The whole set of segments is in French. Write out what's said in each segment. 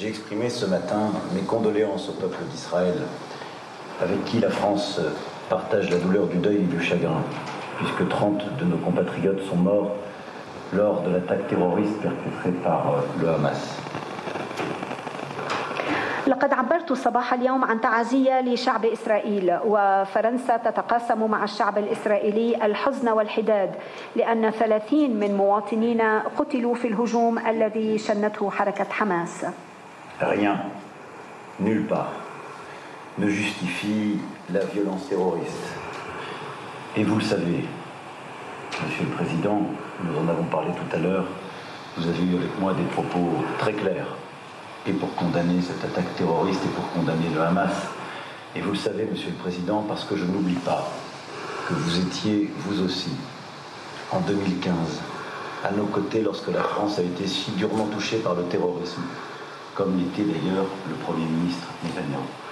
J'ai exprimé ce matin mes condoléances au peuple d'Israël, avec qui la France partage la douleur du deuil et du chagrin, puisque 30 de nos compatriotes sont morts lors de l'attaque terroriste perpétrée par le Hamas. لقد عبرت صباح اليوم عن تعازية لشعب إسرائيل وفرنسا تتقاسم مع الشعب الإسرائيلي الحزن والحداد لأن 30 من مواطنينا قتلوا في الهجوم الذي شنته حركة حماس Rien, nulle part, ne justifie la violence terroriste. Et vous le savez, Monsieur le Président, nous en avons parlé tout à l'heure, vous avez eu avec moi des propos très clairs, et pour condamner cette attaque terroriste et pour condamner le Hamas. Et vous le savez, Monsieur le Président, parce que je n'oublie pas que vous étiez, vous aussi, en 2015, à nos côtés lorsque la France a été si durement touchée par le terrorisme, comme l'était d'ailleurs le Premier ministre Netanyahu.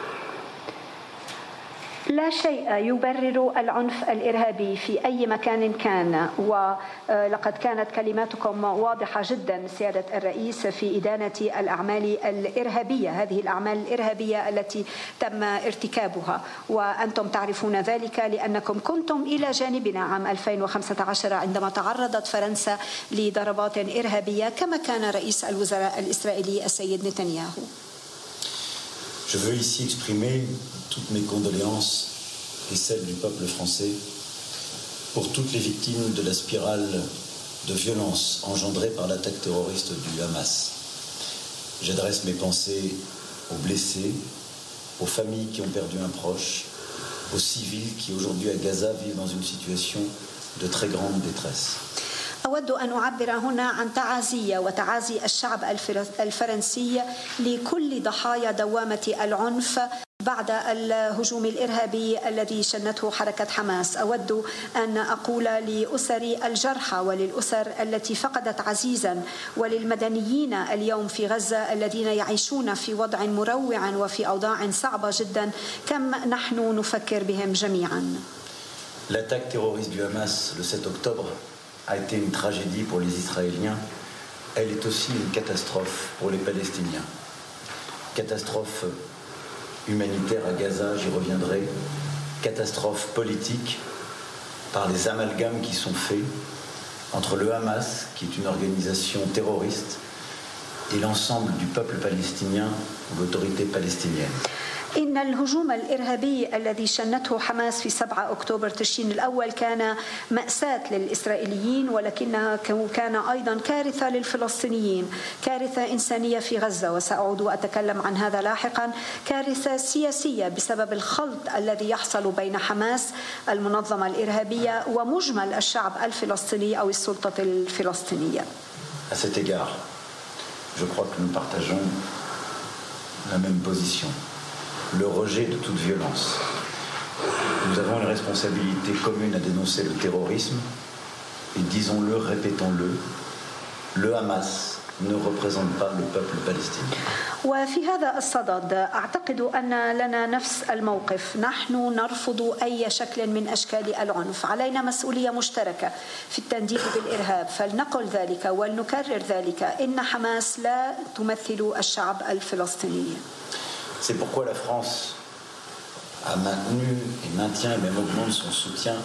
لا شيء يبرر العنف الإرهابي في أي مكان كان ولقد كانت كلماتكم واضحة جدا سيادة الرئيس في إدانة الأعمال الإرهابية هذه الأعمال الإرهابية التي تم ارتكابها. وأنتم تعرفون ذلك لأنكم كنتم إلى جانبنا عام 2015 عندما تعرضت فرنسا لضربات إرهابية كما كان رئيس الوزراء الإسرائيلي السيد نتنياهو. Je veux ici exprimer toutes mes condoléances et celles du peuple français pour toutes les victimes de la spirale de violence engendrée par l'attaque terroriste du Hamas. J'adresse mes pensées aux blessés, aux familles qui ont perdu un proche, aux civils qui aujourd'hui à Gaza vivent dans une situation de très grande détresse. أود أن أعبر هنا عن تعازية وتعازي الشعب الفرنسي لكل ضحايا دوامة العنف بعد الهجوم الإرهابي الذي شنته حركة حماس أود أن أقول لأسر الجرحى وللأسر التي فقدت عزيزا وللمدنيين اليوم في غزة الذين يعيشون في وضع مروع وفي أوضاع صعبة جدا كم نحن نفكر بهم جميعا L'attaque terroriste du Hamas le 7 octobre a été une tragédie pour les Israéliens. Elle est aussi une catastrophe pour les Palestiniens. Catastrophe humanitaire à Gaza, j'y reviendrai. Catastrophe politique par les amalgames qui sont faits entre le Hamas, qui est une organisation terroriste, et l'ensemble du peuple palestinien ou l'autorité palestinienne. إن الهجوم الإرهابي الذي شنته حماس في 7 أكتوبر تشرين الأول كان مأساة للإسرائيليين ولكنها كان أيضا كارثة للفلسطينيين كارثة إنسانية في غزة. وسأعود وأتكلم عن هذا لاحقا. كارثة سياسية بسبب الخلط الذي يحصل بين حماس المنظمة الإرهابية ومجمل الشعب الفلسطيني أو السلطة الفلسطينية. À cet égard, je crois que nous partageons la même position. Le rejet de toute violence. Nous avons une responsabilité commune à dénoncer le terrorisme et disons-le, répétons-le, le Hamas ne représente pas le peuple palestinien. وفي هذا الصدد اعتقد ان لنا نفس الموقف، نحن نرفض اي شكل من اشكال العنف، علينا مسؤوليه مشتركه في التنديد بالارهاب، فلنقل ذلك ولنكرر ذلك ان حماس لا تمثل الشعب الفلسطيني. C'est pourquoi la France a maintenu et maintient et même augmente son soutien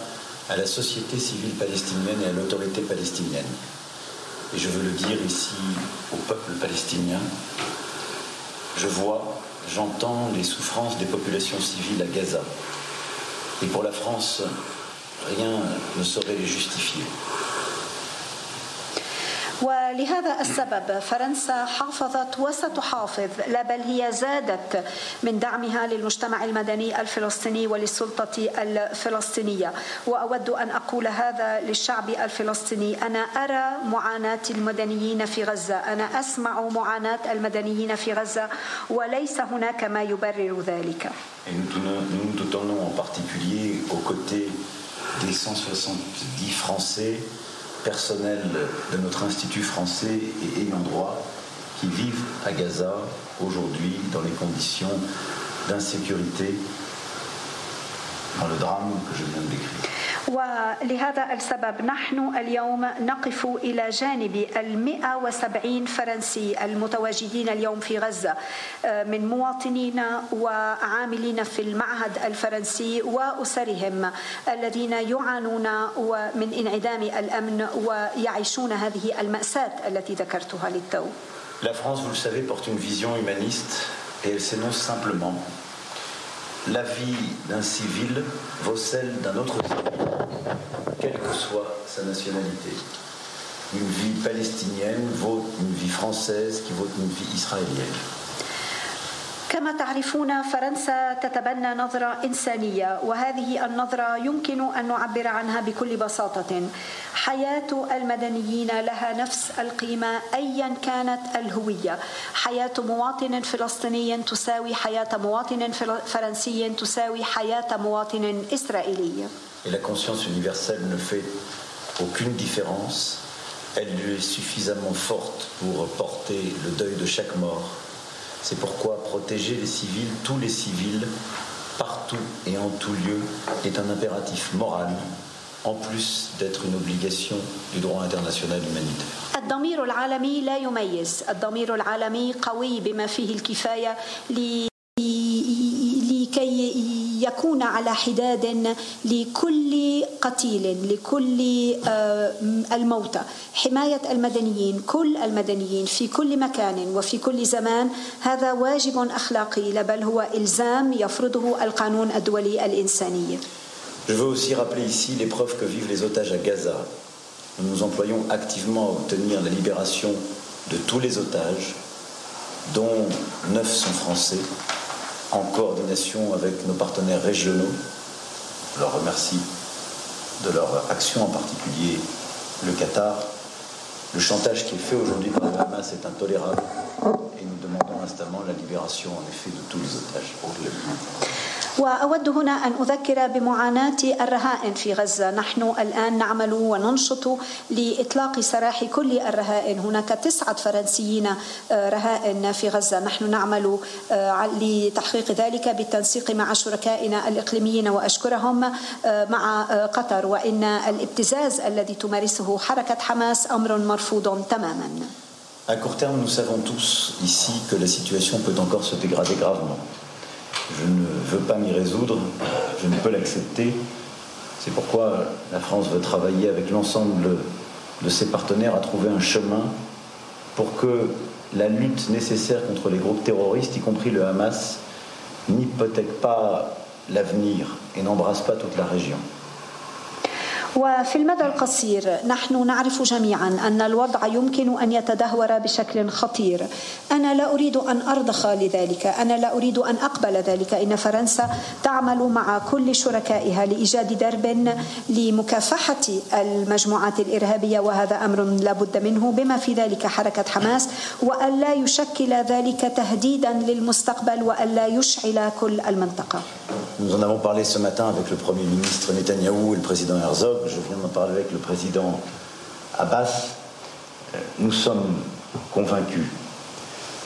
à la société civile palestinienne et à l'autorité palestinienne. Et je veux le dire ici au peuple palestinien, je vois, j'entends les souffrances des populations civiles à Gaza. Et pour la France, rien ne saurait les justifier. ولهذا السبب فرنسا حافظت وستحافظ لا بل هي زادت من دعمها للمجتمع المدني الفلسطيني وللسلطة الفلسطينية. وأود أن أقول هذا للشعب الفلسطيني أنا أرى معاناة المدنيين في غزة أنا أسمع معاناة المدنيين في غزة وليس هناك ما يبرر ذلك. Et nous, nous nous tenons en particulier aux côtés des 170 Français personnels de notre Institut français et ayant droit qui vivent à Gaza aujourd'hui dans les conditions d'insécurité, dans le drame que je viens de décrire. ولهذا السبب نحن اليوم نقف إلى جانب المئة وسبعين فرنسي المتواجدين اليوم في غزة من مواطنين وعاملين في المعهد الفرنسي وأسرهم الذين يعانون من انعدام الأمن ويعيشون هذه المأساة التي ذكرتها للتو. La France, vous le savez, porte une vision humaniste et elle s'énonce simplement. La vie d'un civil vaut celle d'un autre civil, quelle que soit sa nationalité. Une vie palestinienne vaut une vie française qui vaut une vie israélienne. كما تعرفون فرنسا تتبنى نظرة إنسانية وهذه النظرة يمكن أن نعبر عنها بكل بساطة. حياة المدنيين لها نفس القيمة أيا كانت الهوية. حياة مواطن فلسطيني تساوي حياة مواطن فرنسي تساوي حياة مواطن إسرائيلي. Et la conscience universelle ne fait aucune différence. Elle est suffisamment forte pour porter le deuil de chaque mort. C'est pourquoi protéger les civils, tous les civils, partout et en tout lieu, est un impératif moral, en plus d'être une obligation du droit international humanitaire. الضمير العالمي لا يميز الضمير العالمي قوي بما فيه الكفاية لكي يكون على حداد لكل قتيل لكل الموتى حماية المدنيين كل المدنيين في كل مكان وفي كل زمان هذا واجب أخلاقي بل هو إلزام يفرضه القانون الدولي الإنساني Je veux aussi rappeler ici l'épreuve que vivent les otages à Gaza. Nous nous employons activement à obtenir la libération de tous les otages, dont neuf sont français, en coordination avec nos partenaires régionaux. Je leur remercie de leur action, en particulier le Qatar. Le chantage qui est fait aujourd'hui par le Hamas est intolérable et nous demandons instamment la libération en effet de tous les otages. وأود هنا أن أذكر بمعاناة الرهائن في غزة. نحن الآن نعمل وننشط لإطلاق سراح كل الرهائن. هناك تسعة فرنسيين رهائن في غزة. نحن نعمل لتحقيق ذلك بالتنسيق مع شركائنا الإقليميين. وأشكرهم مع قطر. وإن الابتزاز الذي تمارسه حركة حماس أمر مرفوض تماما. À court terme, nous savons tous ici que la situation peut encore se dégrader gravement. Je ne veux pas m'y résoudre, je ne peux l'accepter. C'est pourquoi la France veut travailler avec l'ensemble de ses partenaires à trouver un chemin pour que la lutte nécessaire contre les groupes terroristes, y compris le Hamas, n'hypothèque pas l'avenir et n'embrasse pas toute la région. وفي المدى القصير نحن نعرف جميعا أن الوضع يمكن أن يتدهور بشكل خطير. أنا لا أريد أن أرضخ لذلك. أنا لا أريد أن أقبل ذلك. إن فرنسا تعمل مع كل شركائها لإيجاد درب لمكافحة المجموعات الإرهابية وهذا أمر لا بد منه بما في ذلك حركة حماس والا يشكل ذلك تهديدا للمستقبل والا يشعل كل المنطقة. Nous en avons parlé ce matin avec le Premier ministre Netanyahou et le président Herzog. Je viens d'en parler avec le président Abbas. Nous sommes convaincus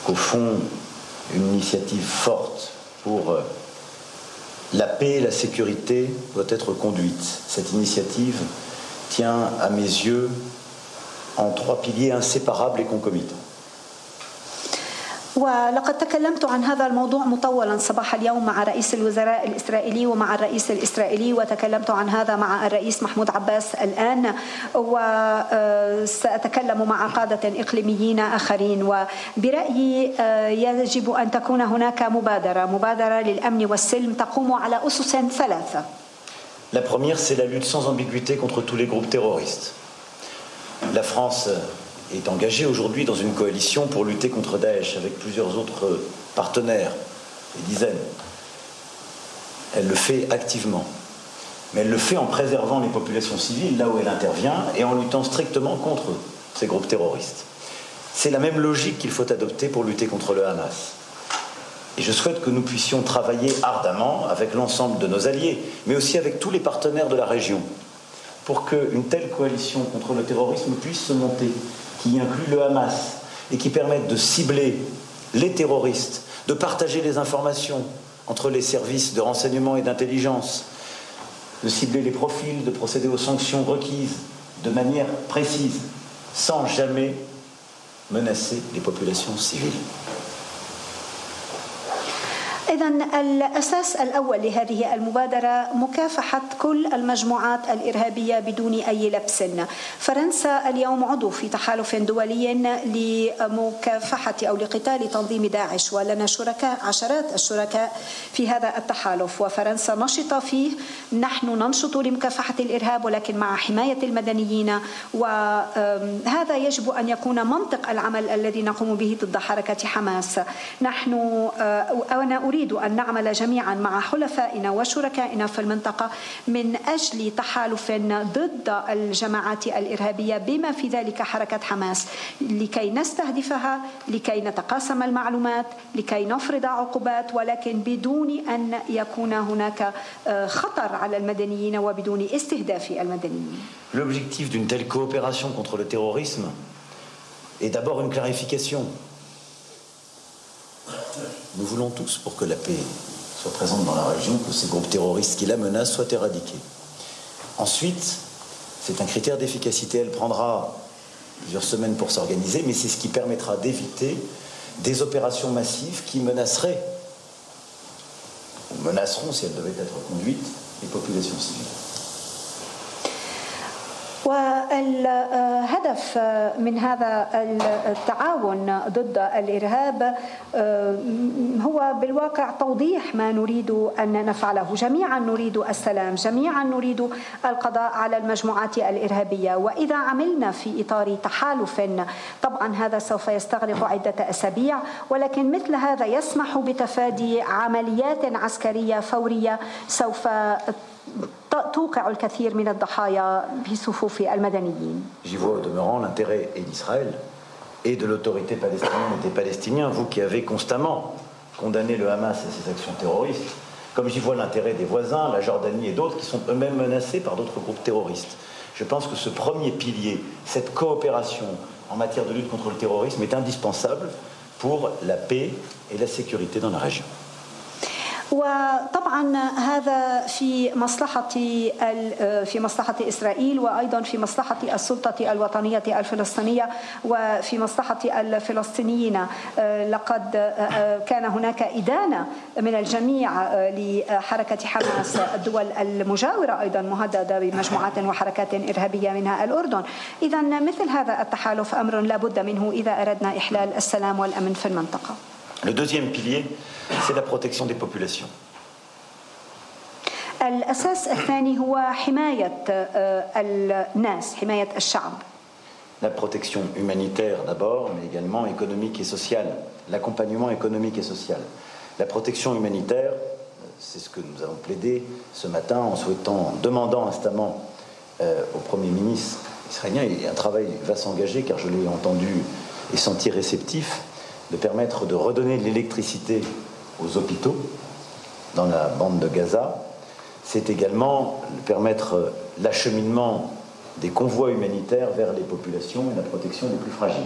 qu'au fond, une initiative forte pour la paix et la sécurité doit être conduite. Cette initiative tient, à mes yeux, en trois piliers inséparables et concomitants. ولقد تكلمت عن هذا الموضوع مطولا صباح اليوم مع رئيس الوزراء الإسرائيلي ومع الرئيس الإسرائيلي وتكلمت عن هذا مع الرئيس محمود عباس الآن وسأتكلم مع قادة إقليميين آخرين وبرأيي يجب أن تكون هناك مبادرة مبادرة للأمن والسلم تقوم على أسس ثلاثة La première, c'est la lutte sans ambiguïté contre tous les groupes terroristes. La France est engagée aujourd'hui dans une coalition pour lutter contre Daesh avec plusieurs autres partenaires, des dizaines. Elle le fait activement. Mais elle le fait en préservant les populations civiles là où elle intervient et en luttant strictement contre ces groupes terroristes. C'est la même logique qu'il faut adopter pour lutter contre le Hamas. Et je souhaite que nous puissions travailler ardemment avec l'ensemble de nos alliés, mais aussi avec tous les partenaires de la région, pour qu'une telle coalition contre le terrorisme puisse se monter, qui inclut le Hamas et qui permette de cibler les terroristes, de partager les informations entre les services de renseignement et d'intelligence, de cibler les profils, de procéder aux sanctions requises de manière précise, sans jamais menacer les populations civiles. إذا الأساس الأول لهذه المبادرة مكافحة كل المجموعات الإرهابية بدون أي لبس. فرنسا اليوم عضو في تحالف دولي لمكافحة أو لقتال تنظيم داعش ولنا شركاء عشرات الشركاء في هذا التحالف. وفرنسا نشطة فيه. نحن ننشط لمكافحة الإرهاب ولكن مع حماية المدنيين. وهذا يجب أن يكون منطق العمل الذي نقوم به ضد حركة حماس. نحن أنا أريد نريد أن نعمل جميعا مع حلفائنا وشركائنا في المنطقة من أجل تحالف ضد الجماعات الإرهابية بما في ذلك حركة حماس. لكي نستهدفها لكي نتقاسم المعلومات لكي نفرض عقوبات ولكن بدون أن يكون هناك خطر على المدنيين وبدون استهداف المدنيين. L'objectif d'une telle coopération contre le terrorisme est d'abord une clarification. Nous voulons tous pour que la paix soit présente dans la région, que ces groupes terroristes qui la menacent soient éradiqués. Ensuite, c'est un critère d'efficacité. Elle prendra plusieurs semaines pour s'organiser, mais c'est ce qui permettra d'éviter des opérations massives qui menaceraient, ou menaceront, si elles devaient être conduites, les populations civiles. والهدف من هذا التعاون ضد الإرهاب هو بالواقع توضيح ما نريد أن نفعله، جميعا نريد السلام، جميعا نريد القضاء على المجموعات الإرهابية، وإذا عملنا في إطار تحالف طبعا هذا سوف يستغرق عدة أسابيع، ولكن مثل هذا يسمح بتفادي عمليات عسكرية فورية سوف توقع الكثير من الضحايا في صفوف المدنيين. J'y vois au demeurant l'intérêt et d'Israël et de l'autorité palestinienne et des Palestiniens, vous qui avez constamment condamné le Hamas et ses actions terroristes, comme j'y vois l'intérêt des voisins, la Jordanie et d'autres qui sont eux-mêmes menacés par d'autres groupes terroristes. Je pense que ce premier pilier, cette coopération en matière de lutte contre le terrorisme est indispensable pour la paix et la sécurité dans la région. وطبعا هذا في مصلحة في مصلحة إسرائيل وأيضا في مصلحة السلطة الوطنية الفلسطينية وفي مصلحة الفلسطينيين. لقد كان هناك إدانة من الجميع لحركة حماس الدول المجاورة أيضا مهددة بمجموعات وحركات إرهابية منها الأردن. إذا مثل هذا التحالف أمر لا بد منه إذا أردنا إحلال السلام والأمن في المنطقة. Le deuxième pilier, c'est la protection des populations. الأساس الثاني هو حماية الناس حماية الشعب La protection humanitaire d'abord, mais également économique et sociale, l'accompagnement économique et social. La protection humanitaire, c'est ce que nous avons plaidé ce matin en souhaitant, en demandant instamment euh, au Premier ministre israélien, et un travail va s'engager car je l'ai entendu et senti réceptif, de permettre de redonner de l'électricité aux hôpitaux dans la bande de Gaza. C'est également permettre l'acheminement des convois humanitaires vers les populations et la protection des plus fragiles.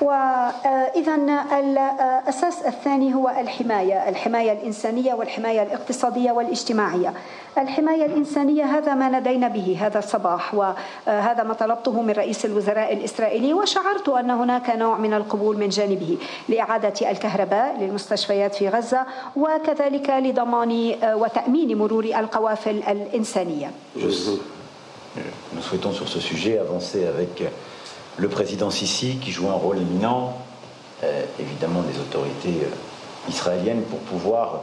وإذا الأساس الثاني هو الحماية الحماية الإنسانية والحماية الاقتصادية والاجتماعية. الحماية الإنسانية هذا ما ندينا به هذا الصباح وهذا ما طلبته من رئيس الوزراء الإسرائيلي وشعرت أن هناك نوع من القبول من جانبه لإعادة الكهرباء للمستشفيات في غزة وكذلك لضمان وتأمين مرور القوافل الإنسانية. Nous souhaitons sur ce sujet avancer avec le président Sisi qui joue un rôle éminent, euh, évidemment des autorités euh, israéliennes pour pouvoir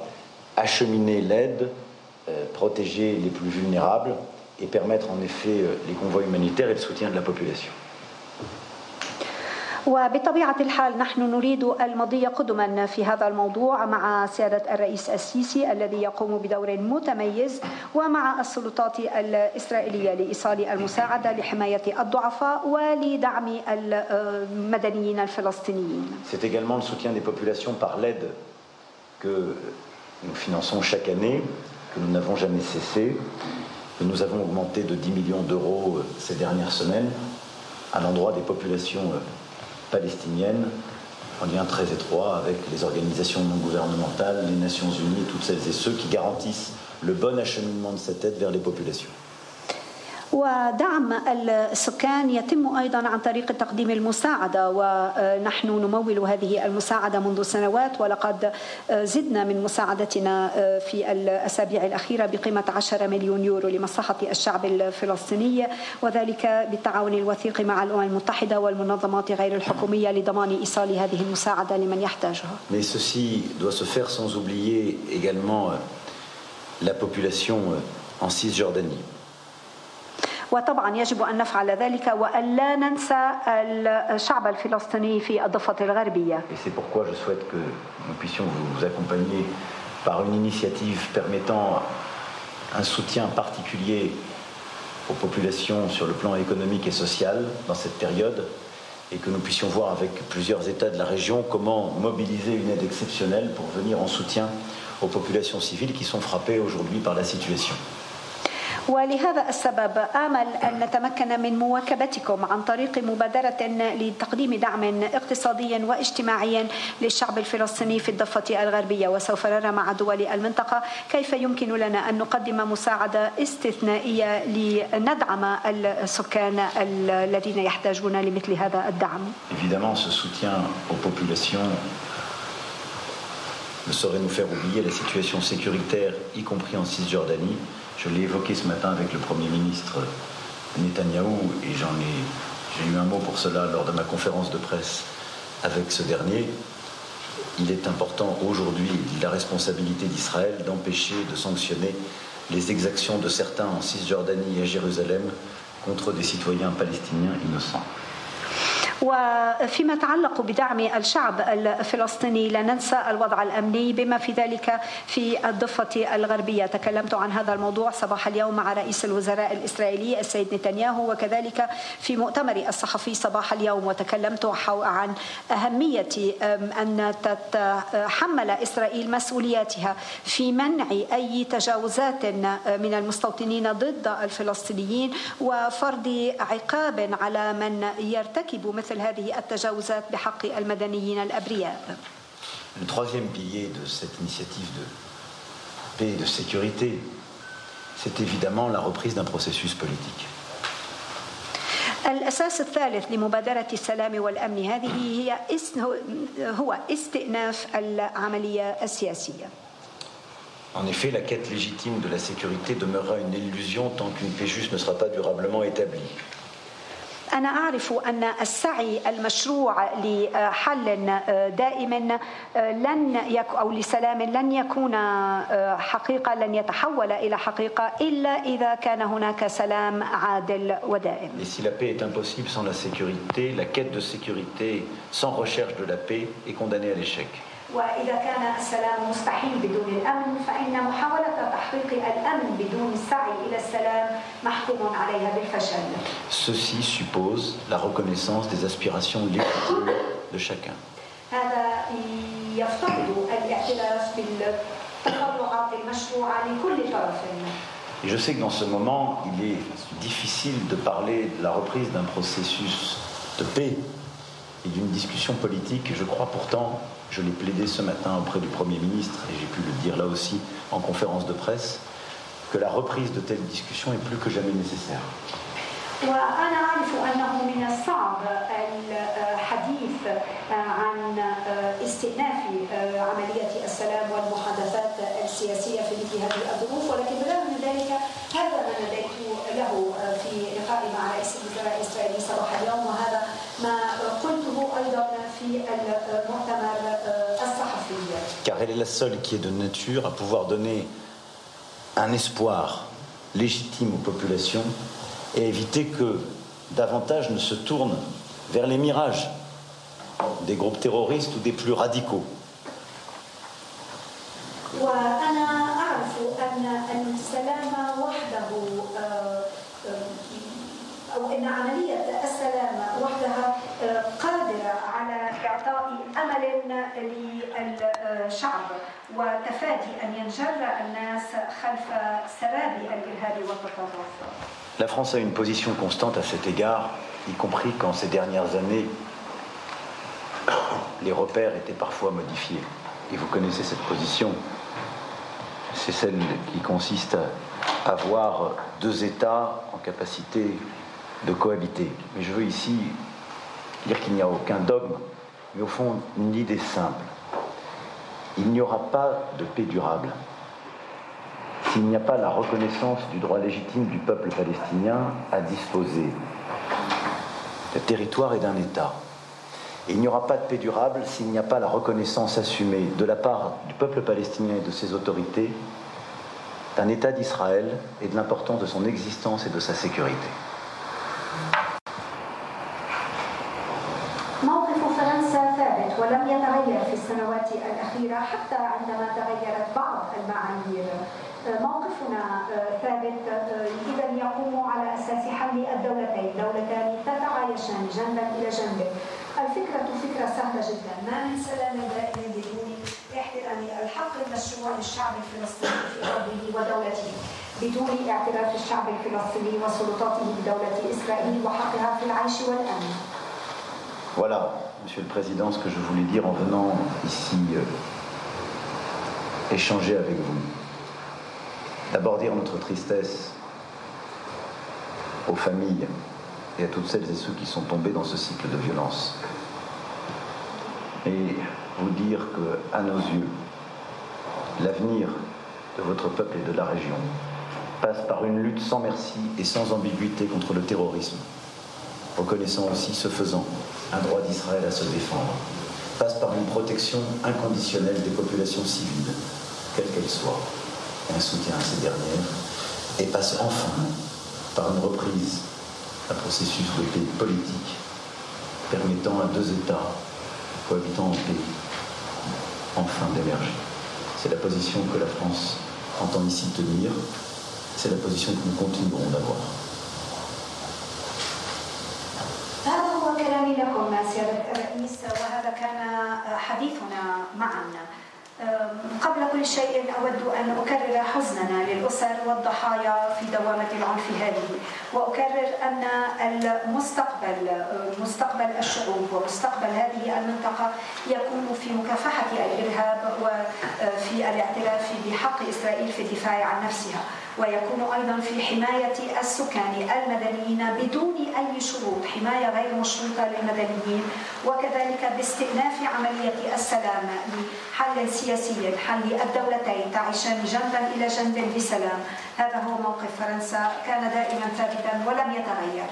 acheminer l'aide, euh, protéger les plus vulnérables et permettre en effet les convois humanitaires et le soutien de la population. وبطبيعة الحال نحن نريد المضي قدما في هذا الموضوع مع سيادة الرئيس السيسي الذي يقوم بدور متميز ومع السلطات الإسرائيلية لإيصال المساعدة لحماية الضعفاء ولدعم المدنيين الفلسطينيين. C'est également le soutien des populations par l'aide que nous finançons chaque année, que nous n'avons jamais cessé, que nous avons augmenté de 10 millions d'euros ces dernières semaines à l'endroit des populations palestinienne, en lien très étroit avec les organisations non gouvernementales, les Nations Unies toutes celles et ceux qui garantissent le bon acheminement de cette aide vers les populations. ودعم السكان يتم أيضا عن طريق تقديم المساعدة ونحن نمول هذه المساعدة منذ سنوات ولقد زدنا من مساعدتنا في الأسابيع الأخيرة بقيمة 10 مليون يورو لمصلحة الشعب الفلسطيني وذلك بالتعاون الوثيق مع الأمم المتحدة والمنظمات غير الحكومية لضمان إيصال هذه المساعدة لمن يحتاجها. Mais ceci doit se faire sans oublier également la population en Cisjordanie. وطبعا يجب أن نفعل ذلك وأن لا ننسى الشعب الفلسطيني في الضفة الغربية Et c'est pourquoi je souhaite que nous puissions vous accompagner par une initiative permettant un soutien particulier aux populations sur le plan économique et social dans cette période et que nous puissions voir avec plusieurs États de la région comment mobiliser une aide exceptionnelle pour venir en soutien aux populations civiles qui sont frappées aujourd'hui par la situation. ولهذا السبب آمل أن نتمكن من مواكبتكم عن طريق مبادرة لتقديم دعم اقتصادي واجتماعي للشعب الفلسطيني في الضفة الغربية وسوف نرى مع دول المنطقة كيف يمكن لنا أن نقدم مساعدة استثنائية لندعم السكان الذين يحتاجون لمثل هذا الدعم. Ne saurait nous faire oublier la situation sécuritaire, y compris en Cisjordanie, Je l'ai évoqué ce matin avec le Premier ministre Netanyahou et j'en ai, j'ai eu un mot pour cela lors de ma conférence de presse avec ce dernier. Il est important aujourd'hui, la responsabilité d'Israël, d'empêcher, de sanctionner les exactions de certains en Cisjordanie et à Jérusalem contre des citoyens palestiniens innocents. وفيما يتعلق بدعم الشعب الفلسطيني لا ننسى الوضع الأمني بما في ذلك في الضفة الغربية. تكلمت عن هذا الموضوع صباح اليوم مع رئيس الوزراء الإسرائيلي السيد نتنياهو وكذلك في مؤتمر الصحفي صباح اليوم. وتكلمت عن أهمية أن تتحمل إسرائيل مسؤولياتها في منع أي تجاوزات من المستوطنين ضد الفلسطينيين وفرض عقاب على من يرتكب مثل هذه التجاوزات بحق المدنيين الأبرياء. Le troisième pilier de cette initiative de paix et de sécurité, c'est évidemment la reprise d'un processus politique. الأساس الثالث لمبادرة السلام والأمن هذه هي هو استئناف العملية السياسية. En effet, la quête légitime de la sécurité demeurera une illusion tant qu'une paix juste ne sera pas durablement établie. أنا أعرف أن السعي المشروع لحل دائم لن يكون أو لسلام لن يكون حقيقة لن يتحول إلى حقيقة إلا إذا كان هناك سلام عادل ودائم. Et si la paix est impossible sans la sécurité, la quête de sécurité sans recherche de la paix est condamnée à l'échec. وإذا كان السلام مستحيل بدون الأمن فإن محاولة تحقيق الأمن بدون السعي إلى السلام محكوم عليها بالفشل. Ceci suppose la reconnaissance des aspirations légitimes de chacun. هذا يفترض الاعتراف بالتطلعات المشروعة لكل طرف. Et je sais que dans ce moment, il est difficile de parler de la reprise d'un processus de paix et d'une discussion politique. Je crois pourtant je l'ai plaidé ce matin auprès du Premier ministre, et j'ai pu le dire là aussi en conférence de presse, que la reprise de telles discussions est plus que jamais nécessaire. وأنا أعرف أنه من الصعب الحديث عن استئناف عملية السلام والمحادثات السياسية في مثل هذه الظروف ولكن بالرغم من ذلك هذا ما ناديت له في لقائي مع رئيس الوزراء الإسرائيلي صباح اليوم وهذا ما قلته أيضا في المؤتمر الصحفي. Car elle est la seule qui est de nature à pouvoir donner un espoir légitime aux populations et éviter que davantage ne se tournent vers les mirages des groupes terroristes ou des plus radicaux. La France a une position constante à cet égard, y compris quand ces dernières années, les repères étaient parfois modifiés. Et vous connaissez cette position. C'est celle qui consiste à avoir deux États en capacité de cohabiter. Mais je veux ici dire qu'il n'y a aucun dogme, mais au fond une idée simple. Il n'y aura pas de paix durable s'il n'y a pas la reconnaissance du droit légitime du peuple palestinien à disposer de territoire et d'un État. Et il n'y aura pas de paix durable s'il n'y a pas la reconnaissance assumée de la part du peuple palestinien et de ses autorités d'un État d'Israël et de l'importance de son existence et de sa sécurité. موقفنا ثابت اذا يقوم على أساس حل الدولتين، دولتان تتعايشان جنبا إلى جنب. الفكرة فكرة سهلة جدا، ما من سلام دائم بدون احترام الحق المشروع للشعب الفلسطيني في أرضه ودولته. بدون اعتراف الشعب الفلسطيني وسلطاته بدولة إسرائيل وحقها في العيش والأمن. Voilà, Monsieur le Président, ce que je voulais dire en venant ici euh, échanger avec vous. D'abord dire notre tristesse aux familles et à toutes celles et ceux qui sont tombés dans ce cycle de violence. Et vous dire que, à nos yeux, l'avenir de votre peuple et de la région passe par une lutte sans merci et sans ambiguïté contre le terrorisme, reconnaissant aussi, ce faisant, un droit d'Israël à se défendre, passe par une protection inconditionnelle des populations civiles, quelles qu'elles soient un soutien à ces dernières, et passe enfin par une reprise d'un processus de paix politique permettant à deux États cohabitant en paix enfin d'émerger. C'est la position que la France entend ici tenir, c'est la position que nous continuerons d'avoir. قبل كل شيء أود أن أكرر حزننا للأسر والضحايا في دوامة العنف هذه. وأكرر أن المستقبل مستقبل الشعوب ومستقبل هذه المنطقة يكون في مكافحة الإرهاب وفي الاعتراف بحق إسرائيل في الدفاع عن نفسها. ويكون أيضا في حماية السكان المدنيين بدون أي شروط حماية غير مشروطة للمدنيين وكذلك باستئناف عملية السلام لحل سياسي حل الدولتين تعيشان جنبا إلى جنب بسلام. هذا هو موقف فرنسا. كان دائما ثابتا. ولم يتغير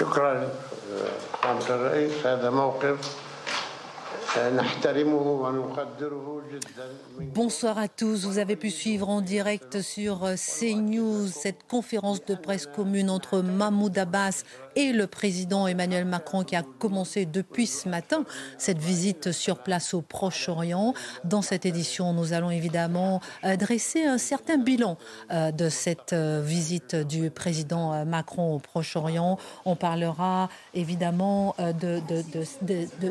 شكرا سعادة الرئيس هذا موقف Bonsoir à tous. Vous avez pu suivre en direct sur CNews cette conférence de presse commune entre Mahmoud Abbas et le président Emmanuel Macron qui a commencé depuis ce matin cette visite sur place au Proche-Orient. Dans cette édition, nous allons évidemment euh, dresser un certain bilan euh, de cette euh, visite du président Macron au Proche-Orient. On parlera évidemment de,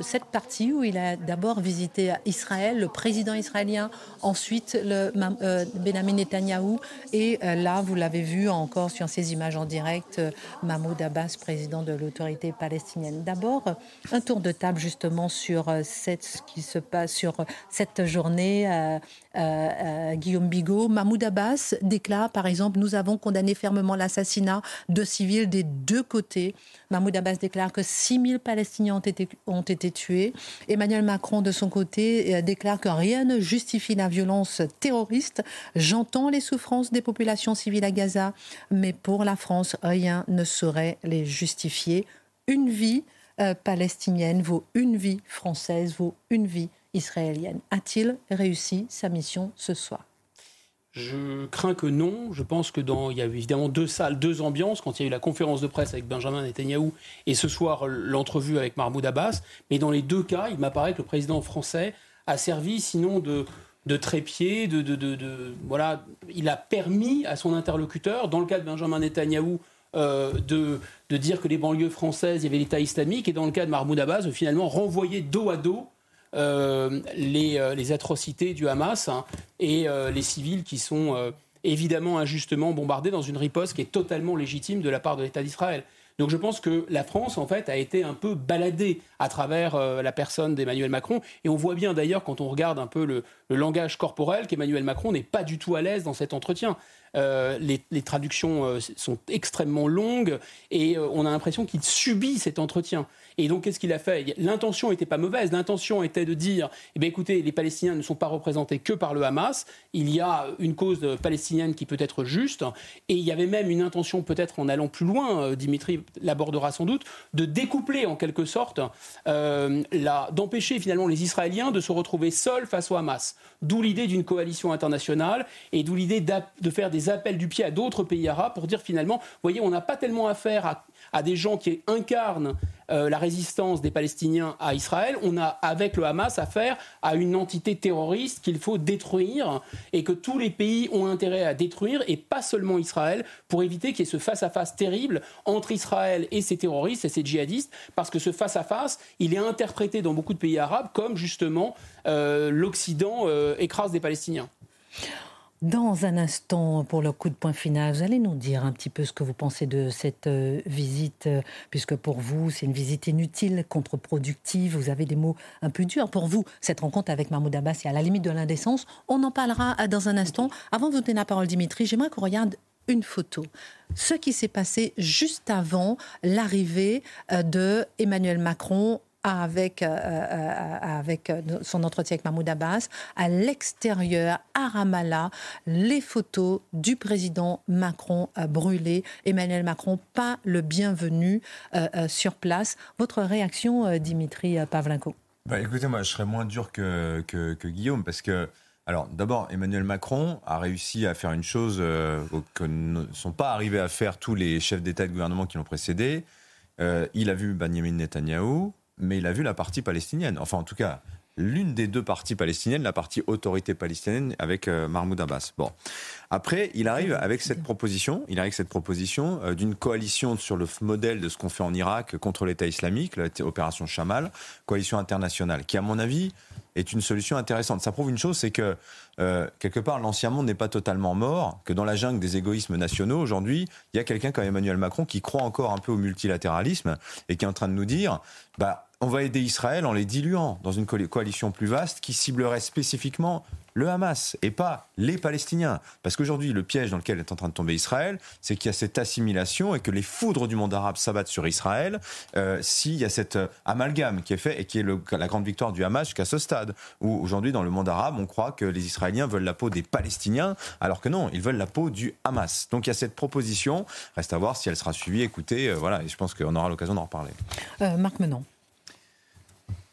cette partie où il a d'abord visité Israël, le président israélien, ensuite Benjamin Netanyahou et là, vous l'avez vu encore sur ces images en direct, Mahmoud Abbas, président président de l'autorité palestinienne. D'abord, un tour de table justement sur euh, ce qui se passe sur cette journée. Euh, euh, Guillaume Bigot, Mahmoud Abbas déclare par exemple Nous avons condamné fermement l'assassinat de civils des deux côtés. Mahmoud Abbas déclare que 6000 Palestiniens ont été, ont été tués. Emmanuel Macron, de son côté, déclare que rien ne justifie la violence terroriste. J'entends les souffrances des populations civiles à Gaza, mais pour la France, rien ne saurait les justifier. Une vie euh, palestinienne vaut une vie française, vaut une vie israélienne. A-t-il réussi sa mission ce soir? Je crains que non. Je pense que dans, il y a évidemment deux salles, deux ambiances quand il y a eu la conférence de presse avec Benjamin Netanyahou et ce soir l'entrevue avec Mahmoud Abbas. Mais dans les deux cas, il m'apparaît que le président français a servi, sinon de, de trépied, de, de, de, voilà, il a permis à son interlocuteur, dans le cas de Benjamin Netanyahou, euh, de, dire que les banlieues françaises, il y avait l'État islamique, et dans le cas de Mahmoud Abbas, finalement renvoyer dos à dos euh, les, euh, les, atrocités du Hamas hein, et les civils qui sont évidemment injustement bombardés dans une riposte qui est totalement légitime de la part de l'État d'Israël. Donc je pense que la France, en fait, a été un peu baladée à travers la personne d'Emmanuel Macron. Et on voit bien d'ailleurs, quand on regarde un peu le, langage corporel, qu'Emmanuel Macron n'est pas du tout à l'aise dans cet entretien. Euh, les, traductions euh, sont extrêmement longues et on a l'impression qu'il subit cet entretien. Et donc, qu'est-ce qu'il a fait? L'intention n'était pas mauvaise. L'intention était de dire eh bien, écoutez, les Palestiniens ne sont pas représentés que par le Hamas. Il y a une cause palestinienne qui peut être juste. Et il y avait même une intention, peut-être en allant plus loin, euh, Dimitri l'abordera sans doute, de découpler en quelque sorte, euh, d'empêcher finalement les Israéliens de se retrouver seuls face au Hamas. D'où l'idée d'une coalition internationale et d'où l'idée de faire des appels du pied à d'autres pays arabes pour dire finalement, voyez, on n'a pas tellement affaire à à des gens qui incarnent euh, la résistance des Palestiniens à Israël, on a avec le Hamas affaire à une entité terroriste qu'il faut détruire et que tous les pays ont intérêt à détruire et pas seulement Israël pour éviter qu'il y ait ce face-à-face terrible entre Israël et ses terroristes et ses djihadistes parce que ce face-à-face, il est interprété dans beaucoup de pays arabes comme justement euh, l'Occident euh, écrase des Palestiniens. Dans un instant, pour le coup de point final, vous allez nous dire un petit peu ce que vous pensez de cette euh, visite, euh, puisque pour vous, c'est une visite inutile, contre-productive. Vous avez des mots un peu durs. Pour vous, cette rencontre avec Mahmoud Abbas est à la limite de l'indécence. On en parlera euh, dans un instant. Avant de vous donner la parole, Dimitri, j'aimerais qu'on regarde une photo. Ce qui s'est passé juste avant l'arrivée de Emmanuel Macron avec, euh, euh, euh, son entretien avec Mahmoud Abbas, à l'extérieur, à Ramallah, les photos du président Macron brûlées. Emmanuel Macron, pas le bienvenu sur place. Votre réaction, Dimitri Pavlenko? Bah, Écoutez, moi, je serais moins dur que, que, Guillaume, parce que alors, d'abord, Emmanuel Macron a réussi à faire une chose que ne sont pas arrivés à faire tous les chefs d'État et de gouvernement qui l'ont précédé. il a vu Benjamin Netanyahou, mais il a vu la partie palestinienne. Enfin, en tout cas, l'une des deux parties palestiniennes, la partie autorité palestinienne avec euh, Mahmoud Abbas. Bon. Après, il arrive avec cette proposition, il arrive avec cette proposition euh, d'une coalition sur le modèle de ce qu'on fait en Irak contre l'État islamique, l'opération Chamal, coalition internationale, qui à mon avis est une solution intéressante. Ça prouve une chose, c'est que euh, quelque part l'ancien monde n'est pas totalement mort, que dans la jungle des égoïsmes nationaux aujourd'hui, il y a quelqu'un comme Emmanuel Macron qui croit encore un peu au multilatéralisme et qui est en train de nous dire, bah on va aider Israël en les diluant dans une coalition plus vaste qui ciblerait spécifiquement le Hamas et pas les Palestiniens. Parce qu'aujourd'hui, le piège dans lequel est en train de tomber Israël, c'est qu'il y a cette assimilation et que les foudres du monde arabe s'abattent sur Israël euh, s'il y a cet euh, amalgame qui est fait et qui est la grande victoire du Hamas jusqu'à ce stade. Où aujourd'hui, dans le monde arabe, on croit que les Israéliens veulent la peau des Palestiniens, alors que non, ils veulent la peau du Hamas. Donc il y a cette proposition. Reste à voir si elle sera suivie, écoutée. Euh, voilà, et je pense qu'on aura l'occasion d'en reparler. Marc Menon.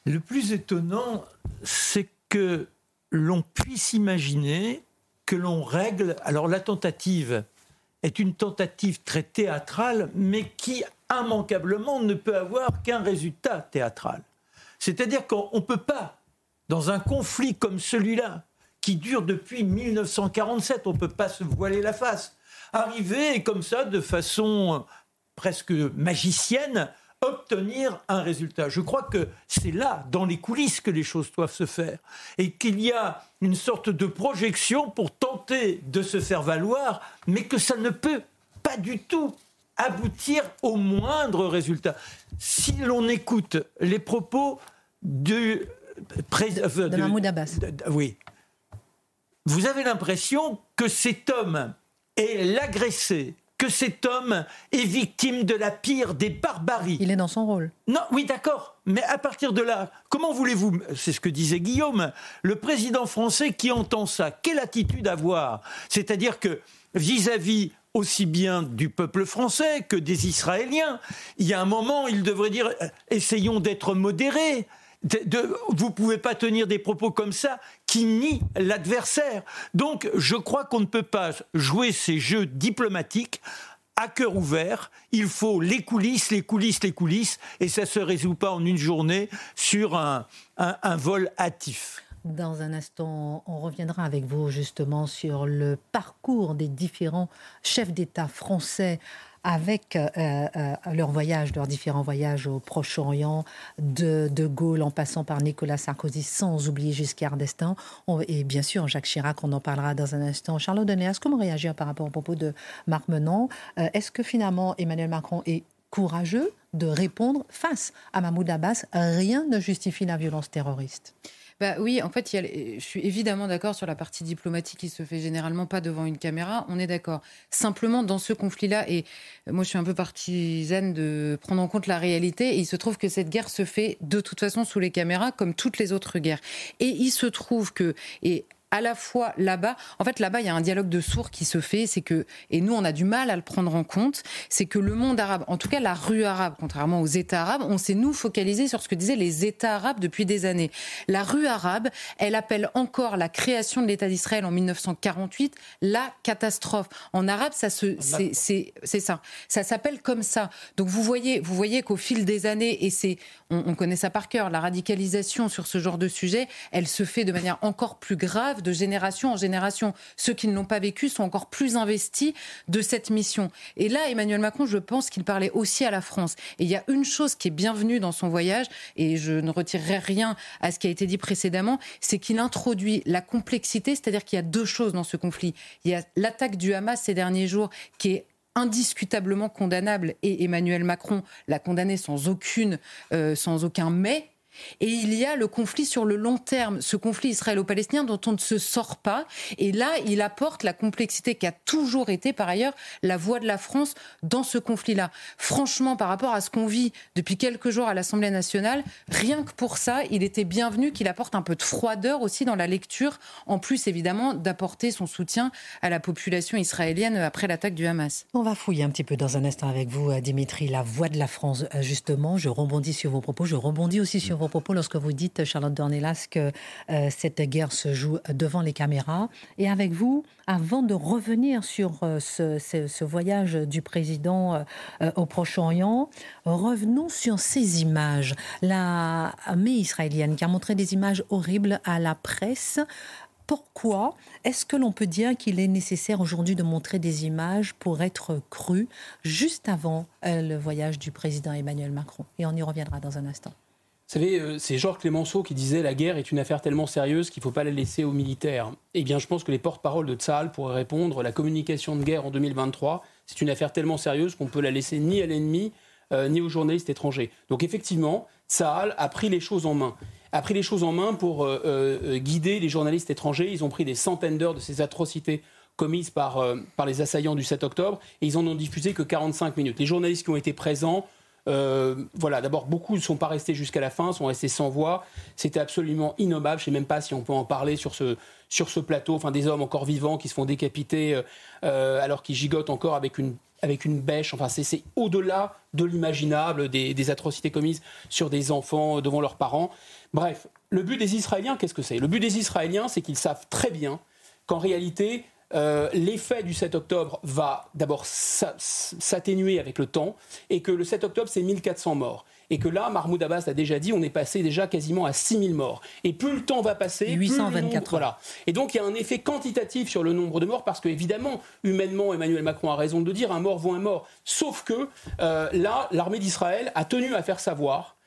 Le plus étonnant, c'est que l'on puisse imaginer que l'on règle. Alors la tentative est une tentative très théâtrale, mais qui immanquablement ne peut avoir qu'un résultat théâtral. C'est-à-dire qu'on ne peut pas, dans un conflit comme celui-là, qui dure depuis 1947, on ne peut pas se voiler la face, arriver comme ça, de façon presque magicienne, obtenir un résultat. Je crois que c'est là, dans les coulisses, que les choses doivent se faire. Et qu'il y a une sorte de projection pour tenter de se faire valoir, mais que ça ne peut pas du tout aboutir au moindre résultat. Si l'on écoute les propos du président... De Mahmoud Abbas. oui. Vous avez l'impression que cet homme est l'agressé, que cet homme est victime de la pire des barbaries. Il est dans son rôle. Non, oui, d'accord. Mais à partir de là, comment voulez-vous, c'est ce que disait Guillaume, le président français qui entend ça, quelle attitude avoir? C'est-à-dire que vis-à-vis aussi bien du peuple français que des Israéliens, il y a un moment, il devrait dire, euh, essayons d'être modérés. Vous ne pouvez pas tenir des propos comme ça qui nient l'adversaire. Donc, je crois qu'on ne peut pas jouer ces jeux diplomatiques à cœur ouvert. Il faut les coulisses, les coulisses, les coulisses, et ça ne se résout pas en une journée sur un, un vol hâtif. Dans un instant, on reviendra avec vous justement sur le parcours des différents chefs d'État français avec euh, euh, leur voyage, leurs différents voyages au Proche-Orient, de De Gaulle en passant par Nicolas Sarkozy, sans oublier Giscard d'Estaing, et bien sûr Jacques Chirac, on en parlera dans un instant. Charlotte Denéas, comment réagir par rapport au propos de Marc Menon euh, Est-ce que finalement Emmanuel Macron est courageux de répondre face à Mahmoud Abbas? Rien ne justifie la violence terroriste. Bah oui, en fait, je suis évidemment d'accord sur la partie diplomatique qui se fait généralement pas devant une caméra. On est d'accord. Simplement, dans ce conflit-là, et moi je suis un peu partisane de prendre en compte la réalité, il se trouve que cette guerre se fait de toute façon sous les caméras, comme toutes les autres guerres. Et il se trouve que, et à la fois là-bas, en fait là-bas il y a un dialogue de sourds qui se fait, c'est que et nous on a du mal à le prendre en compte, c'est que le monde arabe, en tout cas la rue arabe, contrairement aux États arabes, on s'est nous focalisé sur ce que disaient les États arabes depuis des années. La rue arabe, elle appelle encore la création de l'État d'Israël en 1948 la catastrophe. En arabe, ça se c'est c'est ça, ça s'appelle comme ça. Donc vous voyez vous voyez qu'au fil des années et c'est on, on connaît ça par cœur, la radicalisation sur ce genre de sujet, elle se fait de manière encore plus grave de génération en génération. Ceux qui ne l'ont pas vécu sont encore plus investis de cette mission. Et là, Emmanuel Macron, je pense qu'il parlait aussi à la France. Et il y a une chose qui est bienvenue dans son voyage, et je ne retirerai rien à ce qui a été dit précédemment, c'est qu'il introduit la complexité, c'est-à-dire qu'il y a deux choses dans ce conflit. Il y a l'attaque du Hamas ces derniers jours qui est indiscutablement condamnable et Emmanuel Macron l'a condamné sans aucune, euh, sans aucun mais. Et il y a le conflit sur le long terme, ce conflit israélo-palestinien dont on ne se sort pas. Et là, il apporte la complexité qui a toujours été, par ailleurs, la voix de la France dans ce conflit-là. Franchement, par rapport à ce qu'on vit depuis quelques jours à l'Assemblée nationale, rien que pour ça, il était bienvenu qu'il apporte un peu de froideur aussi dans la lecture, en plus évidemment d'apporter son soutien à la population israélienne après l'attaque du Hamas. On va fouiller un petit peu dans un instant avec vous, Dimitri, la voix de la France, justement. Je rebondis sur vos propos, je rebondis aussi sur vos propos lorsque vous dites, Charlotte Dornelas, que euh, cette guerre se joue devant les caméras. Et avec vous, avant de revenir sur euh, ce, voyage du président euh, au Proche-Orient, revenons sur ces images. La L'armée israélienne qui a montré des images horribles à la presse pourquoi est-ce que l'on peut dire qu'il est nécessaire aujourd'hui de montrer des images pour être cru juste avant le voyage du président Emmanuel Macron? Et on y reviendra dans un instant. Savez, euh, c'est Georges Clémenceau qui disait la guerre est une affaire tellement sérieuse qu'il ne faut pas la laisser aux militaires. Eh bien, je pense que les porte-paroles de Tsahal pourraient répondre la communication de guerre en 2023, c'est une affaire tellement sérieuse qu'on peut la laisser ni à l'ennemi euh, ni aux journalistes étrangers. Donc, effectivement, Tsahal a pris les choses en main. A pris les choses en main pour euh, guider les journalistes étrangers. Ils ont pris des centaines d'heures de ces atrocités commises par, par les assaillants du 7 octobre et ils en ont diffusé que 45 minutes. Les journalistes qui ont été présents euh, voilà, d'abord, beaucoup ne sont pas restés jusqu'à la fin, sont restés sans voix. C'était absolument innommable. Je ne sais même pas si on peut en parler sur ce, sur ce plateau. Enfin, des hommes encore vivants qui se font décapiter euh, euh, alors qu'ils gigotent encore avec une, avec une bêche. Enfin, c'est au-delà de l'imaginable des, des, atrocités commises sur des enfants devant leurs parents. Bref, le but des Israéliens, qu'est-ce que c'est? Le but des Israéliens, c'est qu'ils savent très bien qu'en réalité, euh, l'effet du 7 octobre va d'abord s'atténuer avec le temps et que le 7 octobre, c'est 1400 morts. Et que là, Mahmoud Abbas a déjà dit, on est passé déjà quasiment à 6000 morts. Et plus le temps va passer, 824 voilà. Et donc il y a un effet quantitatif sur le nombre de morts parce qu'évidemment, humainement, Emmanuel Macron a raison de dire, un mort vaut un mort. Sauf que euh, là, l'armée d'Israël a tenu à faire savoir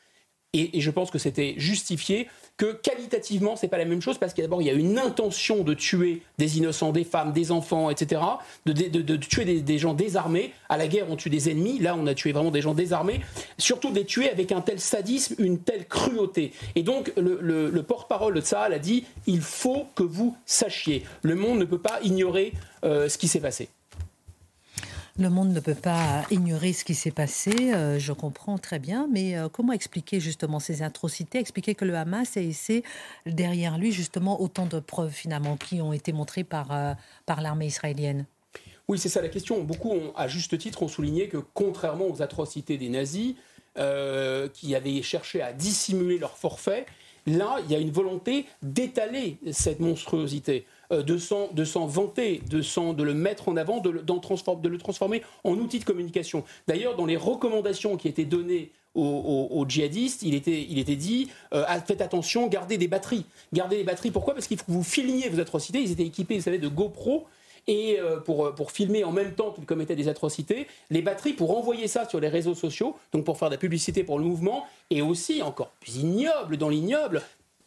et, je pense que c'était justifié que qualitativement, c'est pas la même chose parce qu'il d'abord il y a une intention de tuer des innocents, des femmes, des enfants, etc., de, tuer des, gens désarmés. À la guerre, on tue des ennemis. Là, on a tué vraiment des gens désarmés. Surtout de les tuer avec un tel sadisme, une telle cruauté. Et donc, le, porte-parole de Tsahal a dit il faut que vous sachiez. Le monde ne peut pas ignorer euh, ce qui s'est passé. Le monde ne peut pas ignorer ce qui s'est passé, euh, je comprends très bien, mais euh, comment expliquer justement ces atrocités, expliquer que le Hamas a laissé derrière lui justement autant de preuves finalement qui ont été montrées par, euh, par l'armée israélienne? Oui, c'est ça la question. Beaucoup, ont, à juste titre, ont souligné que contrairement aux atrocités des nazis, qui avaient cherché à dissimuler leur forfait. Là, il y a une volonté d'étaler cette monstruosité. De s'en vanter, de, de le mettre en avant, de, de le transformer en outil de communication. D'ailleurs, dans les recommandations qui étaient données aux, djihadistes, il était, il était dit euh, faites attention, gardez des batteries. Gardez des batteries, pourquoi? Parce qu'il faut que vous filmiez vos atrocités. Ils étaient équipés, vous savez, de GoPro et euh, pour, pour filmer en même temps qu'ils commettaient des atrocités, les batteries pour envoyer ça sur les réseaux sociaux, donc pour faire de la publicité pour le mouvement, et aussi, encore plus ignoble dans l'ignoble,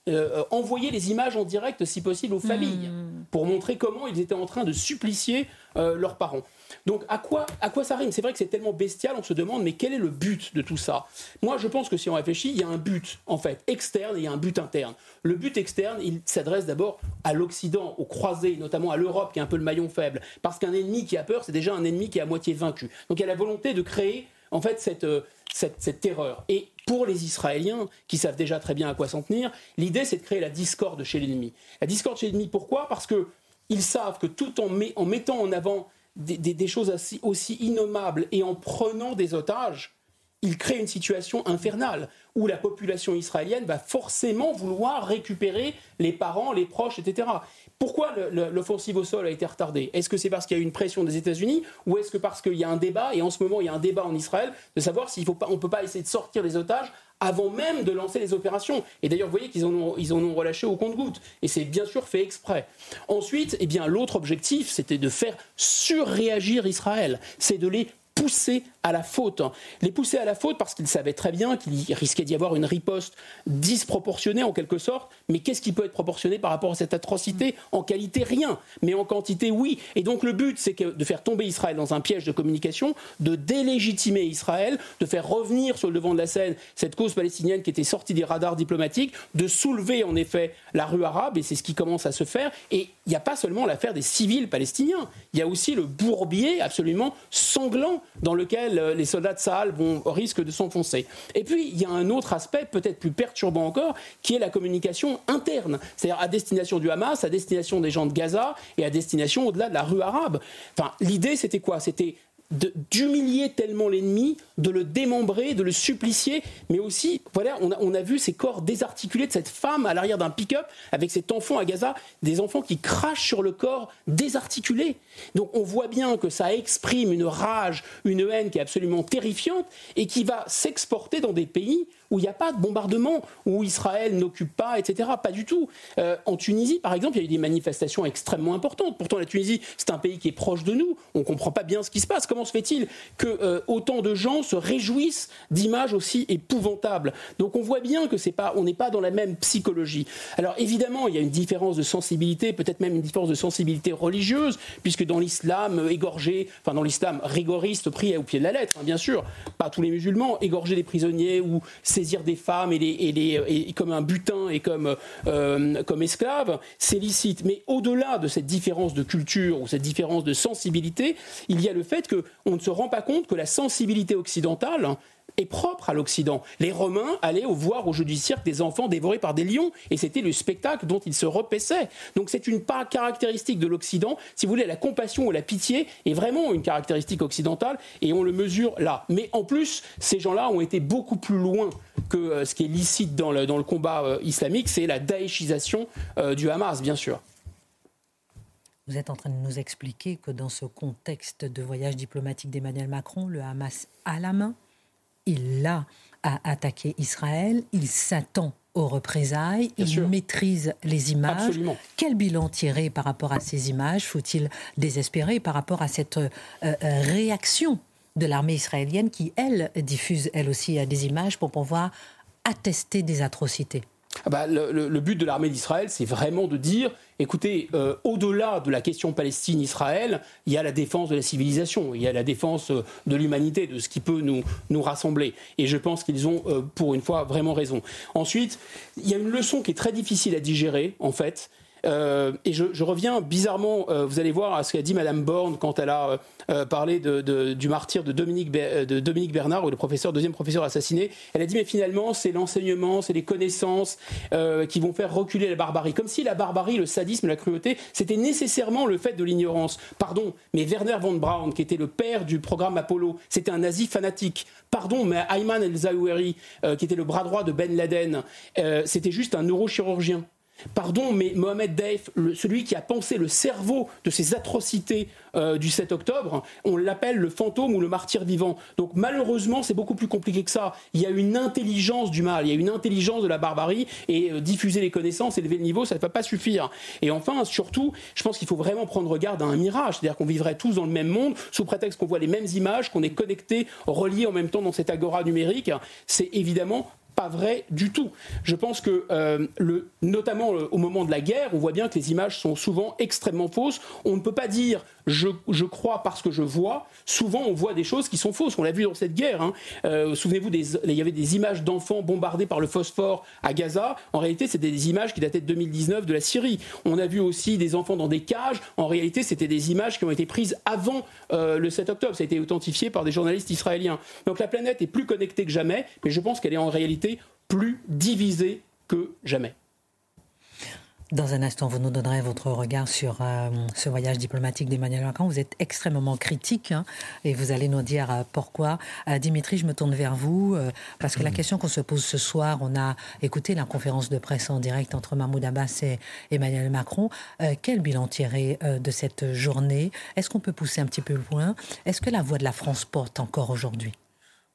euh, envoyer les images en direct, si possible, aux familles, hmm. pour montrer comment ils étaient en train de supplicier leurs parents. Donc à quoi, à quoi ça rime? C'est vrai que c'est tellement bestial, on se demande, mais quel est le but de tout ça? Moi, je pense que si on réfléchit, il y a un but, en fait, externe et il y a un but interne. Le but externe, il s'adresse d'abord à l'Occident, aux croisés, notamment à l'Europe, qui est un peu le maillon faible. Parce qu'un ennemi qui a peur, c'est déjà un ennemi qui est à moitié vaincu. Donc il y a la volonté de créer, en fait, cette, euh, cette, cette terreur. Et pour les Israéliens, qui savent déjà très bien à quoi s'en tenir, l'idée, c'est de créer la discorde chez l'ennemi. La discorde chez l'ennemi, pourquoi? Parce que ils savent que tout en, en mettant en avant des, choses aussi, innommables et en prenant des otages, il crée une situation infernale où la population israélienne va forcément vouloir récupérer les parents, les proches, etc. Pourquoi l'offensive au sol a été retardée? Est-ce que c'est parce qu'il y a eu une pression des États-Unis ou est-ce que parce qu'il y a un débat, et en ce moment il y a un débat en Israël, de savoir s'il on ne peut pas essayer de sortir les otages avant même de lancer les opérations? Et d'ailleurs, vous voyez qu'ils en, ont, ils en ont relâché au compte-gouttes. Et c'est bien sûr fait exprès. Ensuite, eh bien, l'autre objectif, c'était de faire surréagir Israël. C'est de les pousser à la faute. Les pousser à la faute parce qu'ils savaient très bien qu'il risquait d'y avoir une riposte disproportionnée en quelque sorte. Mais qu'est-ce qui peut être proportionné par rapport à cette atrocité? En qualité, rien. Mais en quantité, oui. Et donc le but, c'est de faire tomber Israël dans un piège de communication, de délégitimer Israël, de faire revenir sur le devant de la scène cette cause palestinienne qui était sortie des radars diplomatiques, de soulever en effet la rue arabe, et c'est ce qui commence à se faire. Et il n'y a pas seulement l'affaire des civils palestiniens, il y a aussi le bourbier absolument sanglant dans lequel euh, les soldats de Sahel vont, risquent de s'enfoncer. Et puis, il y a un autre aspect, peut-être plus perturbant encore, qui est la communication interne, c'est-à-dire à destination du Hamas, à destination des gens de Gaza et à destination au-delà de la rue arabe. Enfin, l'idée, c'était quoi? C'était d'humilier tellement l'ennemi, de le démembrer, de le supplicier, mais aussi, voilà, on a, on a vu ces corps désarticulés de cette femme à l'arrière d'un pick-up avec cet enfant à Gaza, des enfants qui crachent sur le corps désarticulé. Donc on voit bien que ça exprime une rage, une haine qui est absolument terrifiante et qui va s'exporter dans des pays où il n'y a pas de bombardement, où Israël n'occupe pas, etc. Pas du tout. Euh, en Tunisie, par exemple, il y a eu des manifestations extrêmement importantes. Pourtant, la Tunisie, c'est un pays qui est proche de nous. On ne comprend pas bien ce qui se passe. Comment se fait-il que euh, autant de gens se réjouissent d'images aussi épouvantables? Donc, on voit bien que c'est pas, on n'est pas dans la même psychologie. Alors, évidemment, il y a une différence de sensibilité, peut-être même une différence de sensibilité religieuse, puisque dans l'islam égorgé, enfin dans l'islam rigoriste, pris au pied de la lettre, hein, bien sûr, pas tous les musulmans, égorger les prisonniers ou saisir des femmes et, les, comme un butin et comme, euh, comme esclaves, c'est licite. Mais au-delà de cette différence de culture ou cette différence de sensibilité, il y a le fait qu'on ne se rend pas compte que la sensibilité occidentale est propre à l'Occident. Les Romains allaient voir au jeu du cirque des enfants dévorés par des lions, et c'était le spectacle dont ils se repaissaient. Donc c'est une part caractéristique de l'Occident. Si vous voulez, la compassion ou la pitié est vraiment une caractéristique occidentale, et on le mesure là. Mais en plus, ces gens-là ont été beaucoup plus loin que euh, ce qui est licite dans le, dans le combat euh, islamique, c'est la daéchisation euh, du Hamas, bien sûr. Vous êtes en train de nous expliquer que dans ce contexte de voyage diplomatique d'Emmanuel Macron, le Hamas a la main il a attaqué Israël, il s'attend aux représailles, il maîtrise les images. Quel bilan tirer par rapport à ces images Faut-il désespérer par rapport à cette euh, euh, réaction de l'armée israélienne qui, elle, diffuse elle aussi des images pour pouvoir attester des atrocités? Ah bah, le, but de l'armée d'Israël, c'est vraiment de dire, écoutez, euh, au-delà de la question Palestine-Israël, il y a la défense de la civilisation, il y a la défense euh, de l'humanité, de ce qui peut nous, nous rassembler. Et je pense qu'ils ont, euh, pour une fois, vraiment raison. Ensuite, il y a une leçon qui est très difficile à digérer, en fait, euh, et je, reviens bizarrement, euh, vous allez voir, à ce qu'a dit Madame Borne quand elle a euh, parlé du martyr de Dominique, de Dominique Bernard, ou le professeur, deuxième professeur assassiné. Elle a dit, mais finalement, c'est l'enseignement, c'est les connaissances qui vont faire reculer la barbarie. Comme si la barbarie, le sadisme, la cruauté, c'était nécessairement le fait de l'ignorance. Pardon, mais Werner von Braun, qui était le père du programme Apollo, c'était un nazi fanatique. Pardon, mais Ayman el-Zawahiri, qui était le bras droit de Ben Laden, c'était juste un neurochirurgien. Pardon, mais Mohamed Deif, celui qui a pensé le cerveau de ces atrocités euh, du 7 octobre, on l'appelle le fantôme ou le martyr vivant. Donc malheureusement, c'est beaucoup plus compliqué que ça. Il y a une intelligence du mal, il y a une intelligence de la barbarie, et euh, diffuser les connaissances, élever le niveau, ça ne va pas suffire. Et enfin, surtout, je pense qu'il faut vraiment prendre garde à un mirage, c'est-à-dire qu'on vivrait tous dans le même monde, sous prétexte qu'on voit les mêmes images, qu'on est connectés, reliés en même temps dans cette agora numérique. C'est évidemment pas vrai du tout. Je pense que, euh, le, notamment euh, au moment de la guerre, on voit bien que les images sont souvent extrêmement fausses. On ne peut pas dire je, crois parce que je vois. Souvent, on voit des choses qui sont fausses. On l'a vu dans cette guerre. Hein. Euh, souvenez-vous, il y avait des images d'enfants bombardés par le phosphore à Gaza. En réalité, c'était des images qui dataient de 2019 de la Syrie. On a vu aussi des enfants dans des cages. En réalité, c'était des images qui ont été prises avant le 7 octobre. Ça a été authentifié par des journalistes israéliens. Donc la planète est plus connectée que jamais, mais je pense qu'elle est en réalité plus divisé que jamais. Dans un instant, vous nous donnerez votre regard sur euh, ce voyage diplomatique d'Emmanuel Macron. Vous êtes extrêmement critique hein, et vous allez nous dire euh, pourquoi. Euh, Dimitri, je me tourne vers vous parce que la question qu'on se pose ce soir, on a écouté la conférence de presse en direct entre Mahmoud Abbas et Emmanuel Macron. quel bilan tirer de cette journée? Est-ce qu'on peut pousser un petit peu loin Est-ce que la voix de la France porte encore aujourd'hui?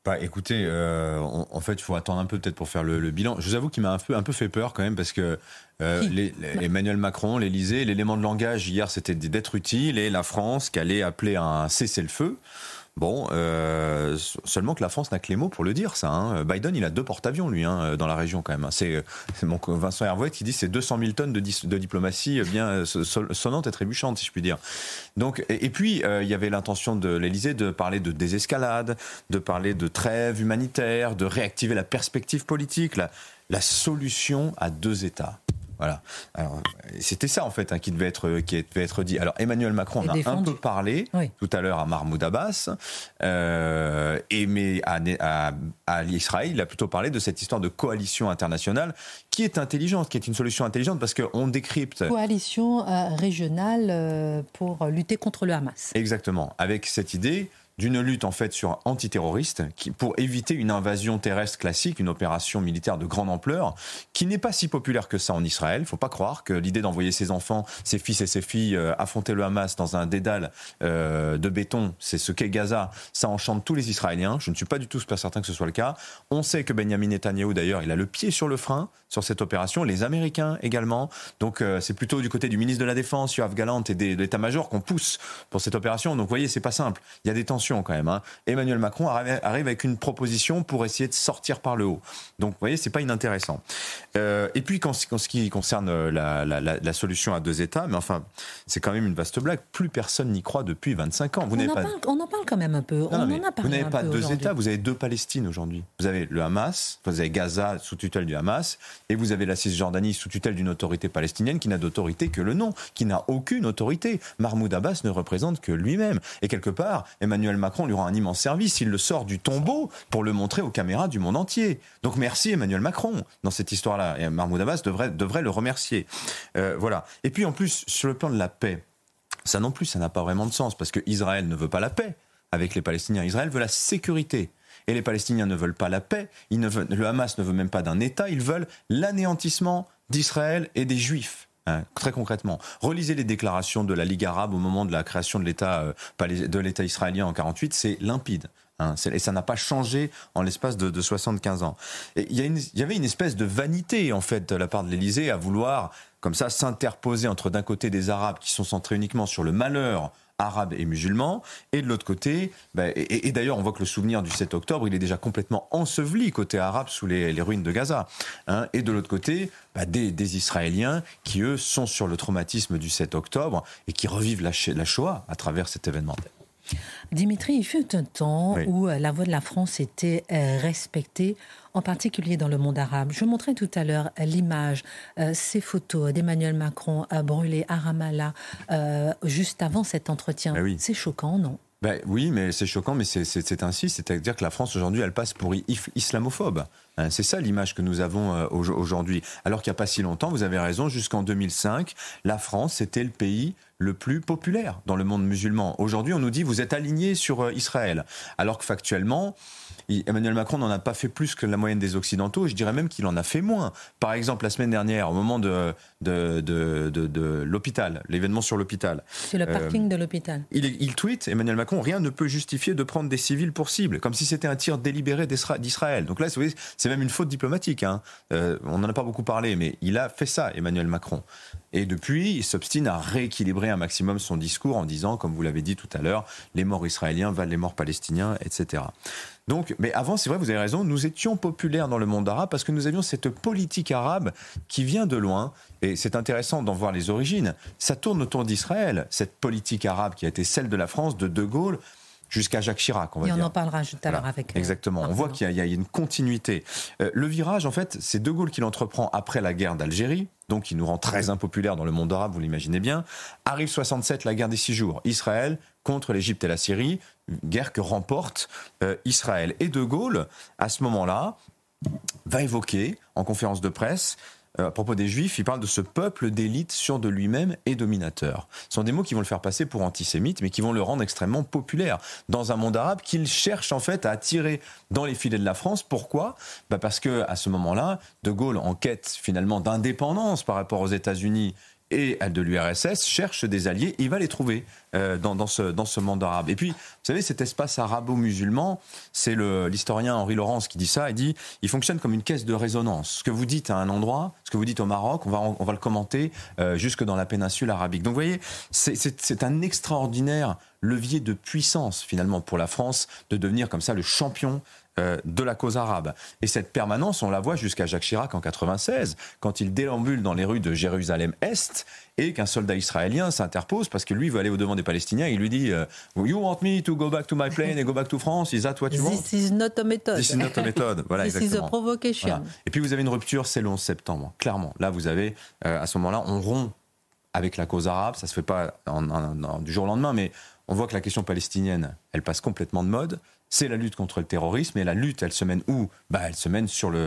Bah, écoutez, euh, en fait, il faut attendre un peu peut-être pour faire le, bilan. Je vous avoue qu'il m'a un peu, un peu fait peur quand même parce que euh, les, Emmanuel Macron, l'Élysée, l'élément de langage hier, c'était d'être utile et la France qui allait appeler un cessez-le-feu. Bon, euh, seulement que la France n'a que les mots pour le dire, ça. Hein. Biden, il a deux porte-avions, lui, hein, dans la région, quand même. C'est mon Vincent Hervouet qui dit c'est 200 000 tonnes de, diplomatie bien sonnante et trébuchante, si je puis dire. Donc, et, puis, euh, il y avait l'intention de l'Élysée de parler de désescalade, de parler de trêve humanitaire, de réactiver la perspective politique, la solution à deux États. Voilà. Alors, c'était ça en fait hein, qui devait être qui devait être dit. Alors Emmanuel Macron en a un peu parlé tout à l'heure à Mahmoud Abbas, euh, et mais à, à, à l'Israël, il a plutôt parlé de cette histoire de coalition internationale qui est intelligente, qui est une solution intelligente parce qu'on décrypte. Coalition euh, régionale euh, pour lutter contre le Hamas. Exactement, avec cette idée d'une lutte en fait sur antiterroriste pour éviter une invasion terrestre classique, une opération militaire de grande ampleur, qui n'est pas si populaire que ça en Israël. Il faut pas croire que l'idée d'envoyer ses enfants, ses fils et ses filles euh, affronter le Hamas dans un dédale euh, de béton, c'est ce qu'est Gaza, ça enchante tous les Israéliens. Je ne suis pas du tout certain que ce soit le cas. On sait que Benjamin Netanyahu d'ailleurs, il a le pied sur le frein sur cette opération, les Américains également. Donc euh, c'est plutôt du côté du ministre de la Défense, Yoav Galant et de l'état-major qu'on pousse pour cette opération. Donc vous voyez, c'est pas simple. Il y a des tensions quand même. Hein. Emmanuel Macron arrive, avec une proposition pour essayer de sortir par le haut. Donc, vous voyez, c'est pas inintéressant. Euh, et puis, quand, ce qui concerne euh, la, solution à deux États, mais enfin, c'est quand même une vaste blague. Plus personne n'y croit depuis 25 ans. Vous on, en pas... parle, on en parle quand même un peu. on en a vous n'avez pas deux États, vous avez deux Palestines aujourd'hui. Vous avez le Hamas, vous avez Gaza sous tutelle du Hamas, et vous avez la Cisjordanie sous tutelle d'une autorité palestinienne qui n'a d'autorité que le nom, qui n'a aucune autorité. Mahmoud Abbas ne représente que lui-même. Et quelque part, Emmanuel Macron lui rend un immense service. Il le sort du tombeau pour le montrer aux caméras du monde entier. Donc merci Emmanuel Macron dans cette histoire-là. Et Mahmoud Abbas devrait, devrait le remercier. Euh, voilà. Et puis en plus, sur le plan de la paix, ça non plus, ça n'a pas vraiment de sens parce que Israël ne veut pas la paix avec les Palestiniens. Israël veut la sécurité. Et les Palestiniens ne veulent pas la paix. Ils ne veulent, le Hamas ne veut même pas d'un État. Ils veulent l'anéantissement d'Israël et des Juifs. Hein, très concrètement, relisez les déclarations de la Ligue arabe au moment de la création de l'État euh, israélien en 48, c'est limpide. Hein, et ça n'a pas changé en l'espace de, 75 ans. il, y y avait une espèce de vanité en fait de la part de l'Élysée à vouloir comme ça s'interposer entre d'un côté des Arabes qui sont centrés uniquement sur le malheur arabes et musulmans, et de l'autre côté, bah, et, d'ailleurs on voit que le souvenir du 7 octobre, il est déjà complètement enseveli côté arabe sous les, ruines de Gaza, hein, et de l'autre côté, bah, des, Israéliens qui eux sont sur le traumatisme du 7 octobre et qui revivent la, la Shoah à travers cet événement. Dimitri, il fut un temps où euh, la voix de la France était euh, respectée, en particulier dans le monde arabe. Je montrais tout à l'heure euh, l'image, ces photos d'Emmanuel Macron brûlé à Ramallah juste avant cet entretien. Ben C'est choquant, non? Ben oui, mais c'est choquant, mais c'est ainsi. C'est-à-dire que la France aujourd'hui, elle passe pour islamophobe. Hein, c'est ça l'image que nous avons aujourd'hui. Alors qu'il n'y a pas si longtemps, vous avez raison, jusqu'en 2005, la France, c'était le pays le plus populaire dans le monde musulman. Aujourd'hui, on nous dit vous êtes aligné sur euh, Israël, alors que factuellement, Emmanuel Macron n'en a pas fait plus que la moyenne des Occidentaux, je dirais même qu'il en a fait moins. Par exemple, la semaine dernière, au moment de, de, de, l'hôpital, l'événement sur l'hôpital. C'est le parking de l'hôpital. Il, il tweet, Emmanuel Macron, rien ne peut justifier de prendre des civils pour cible, comme si c'était un tir délibéré d'Israël. Donc là, c'est même une faute diplomatique. Hein. Euh, on n'en a pas beaucoup parlé, mais il a fait ça, Emmanuel Macron. Et depuis, il s'obstine à rééquilibrer un maximum son discours en disant, comme vous l'avez dit tout à l'heure, les morts israéliens valent les morts palestiniens, etc. Donc, mais avant, c'est vrai, vous avez raison, nous étions populaires dans le monde arabe parce que nous avions cette politique arabe qui vient de loin. Et c'est intéressant d'en voir les origines. Ça tourne autour d'Israël, cette politique arabe qui a été celle de la France, de De Gaulle, jusqu'à Jacques Chirac, on va Et on en parlera tout à l'heure avec. Euh, Exactement. on voit qu'il y, a une continuité. Euh, le virage, en fait, c'est De Gaulle qui l'entreprend après la guerre d'Algérie, donc qui nous rend très impopulaire dans le monde arabe, vous l'imaginez bien. Arrive 67, la guerre des six jours. Israël contre l'Égypte et la Syrie, guerre que remporte euh, Israël. Et De Gaulle, à ce moment-là, va évoquer en conférence de presse euh, à propos des Juifs, il parle de ce peuple d'élite sûr de lui-même et dominateur. Ce sont des mots qui vont le faire passer pour antisémite, mais qui vont le rendre extrêmement populaire dans un monde arabe qu'il cherche en fait à attirer dans les filets de la France. Pourquoi? Bah Parce que à ce moment-là, De Gaulle, en quête finalement d'indépendance par rapport aux États-Unis et de l'URSS cherche des alliés, il va les trouver euh, dans, ce, dans ce monde arabe. Et puis, vous savez, cet espace arabo-musulman, c'est l'historien Henri Laurence qui dit ça, il dit, il fonctionne comme une caisse de résonance. Ce que vous dites à un endroit, ce que vous dites au Maroc, on va, on va le commenter euh, jusque dans la péninsule arabique. Donc vous voyez, c'est un extraordinaire levier de puissance finalement pour la France de devenir comme ça le champion de la cause arabe. Et cette permanence, on la voit jusqu'à Jacques Chirac en 96, quand il déambule dans les rues de Jérusalem-Est et qu'un soldat israélien s'interpose parce que lui veut aller au devant des Palestiniens. Il lui dit euh, You want me to go back to my plane and go back to France? Is that what you want? This is not a method. This is not a method. Voilà, This is a provocation. Et puis vous avez une rupture, c'est le 11 septembre. Clairement, là vous avez, euh, à ce moment-là, on rompt avec la cause arabe. Ça se fait pas du jour au lendemain, mais on voit que la question palestinienne, elle passe complètement de mode c'est la lutte contre le terrorisme. Et la lutte, elle se mène où? Bah, Elle se mène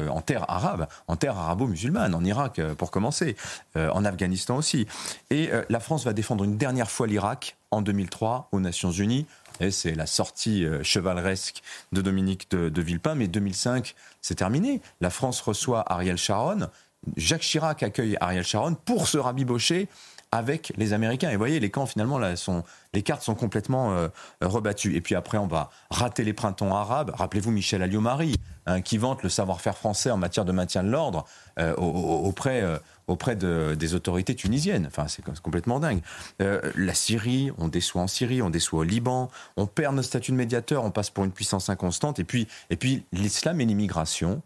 en terre arabe, en terre arabo-musulmane, en Irak euh, pour commencer, euh, en Afghanistan aussi. Et euh, la France va défendre une dernière fois l'Irak en 2003 aux Nations Unies. Et c'est la sortie chevaleresque de Dominique de, de Villepin. Mais 2005, c'est terminé. La France reçoit Ariel Sharon. Jacques Chirac accueille Ariel Sharon pour se rabibocher avec les Américains. Et vous voyez, les camps, finalement, là, sont, les cartes sont complètement euh, rebattues. Et puis après, on va rater les printemps arabes. Rappelez-vous Michel Alliot-Marie, hein, qui vante le savoir-faire français en matière de maintien de l'ordre euh, auprès, euh, auprès des autorités tunisiennes. Enfin, c'est complètement dingue. la Syrie, on déçoit en Syrie, on déçoit au Liban, on perd notre statut de médiateur, on passe pour une puissance inconstante. Et puis, et puis l'islam et l'immigration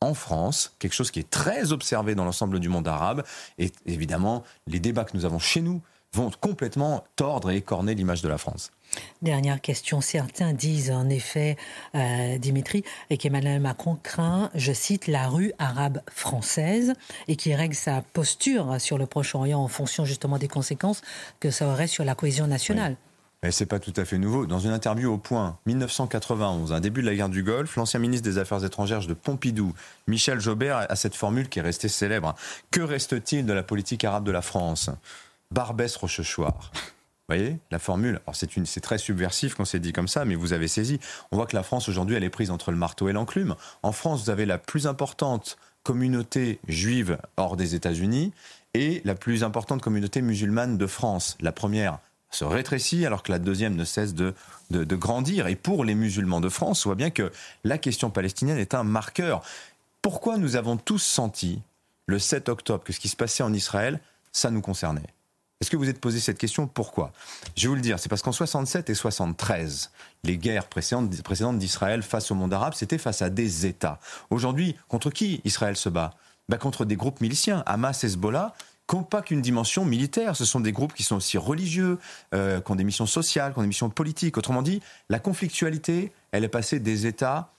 en France, quelque chose qui est très observé dans l'ensemble du monde arabe. Et évidemment, les débats que nous avons chez nous vont complètement tordre et écorner l'image de la France. Dernière question. Certains disent en effet, euh, Dimitri, et qu'Emmanuel Macron craint, je cite, la rue arabe française et qui règle sa posture sur le Proche-Orient en fonction justement des conséquences que ça aurait sur la cohésion nationale. Mais c'est pas tout à fait nouveau. Dans une interview au Point, 1991, un début de la guerre du Golfe, l'ancien ministre des Affaires étrangères de Pompidou, Michel Jobert, a cette formule qui est restée célèbre. Que reste-t-il de la politique arabe de la France? Barbès Rochechouart. Vous voyez la formule c'est, très subversif quand c'est dit comme ça, mais vous avez saisi. On voit que la France aujourd'hui, elle est prise entre le marteau et l'enclume. En France, vous avez la plus importante communauté juive hors des États-Unis et la plus importante communauté musulmane de France. La première, se rétrécit alors que la deuxième ne cesse de, de, grandir. Et pour les musulmans de France, on voit bien que la question palestinienne est un marqueur. Pourquoi nous avons tous senti le 7 octobre que ce qui se passait en Israël, ça nous concernait? Est-ce que vous êtes posé cette question? Pourquoi? Je vais vous le dire, c'est parce qu'en 67 et 73, les guerres précédentes, d'Israël face au monde arabe, c'était face à des États. Aujourd'hui, contre qui Israël se bat? Bah, Contre des groupes miliciens, Hamas, Hezbollah, n'ont pas qu'une dimension militaire. Ce sont des groupes qui sont aussi religieux, euh, qui ont des missions sociales, qui ont des missions politiques. Autrement dit, la conflictualité, elle est passée des États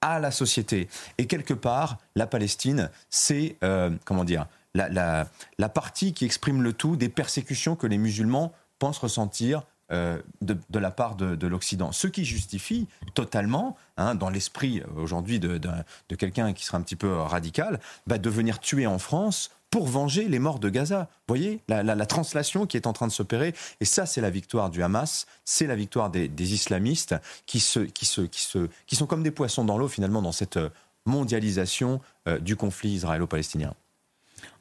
à la société. Et quelque part, la Palestine, c'est, euh, comment dire, la, la, la partie qui exprime le tout des persécutions que les musulmans pensent ressentir euh, de, la part de, de l'Occident. Ce qui justifie totalement, hein, dans l'esprit aujourd'hui de, quelqu'un qui sera un petit peu radical, bah, de venir tuer en France pour venger les morts de Gaza. Vous voyez la, la, la, translation qui est en train de s'opérer. Et ça, c'est la victoire du Hamas, c'est la victoire des, islamistes qui, se, qui, se, qui, se, qui sont comme des poissons dans l'eau, finalement, dans cette mondialisation euh, du conflit israélo-palestinien.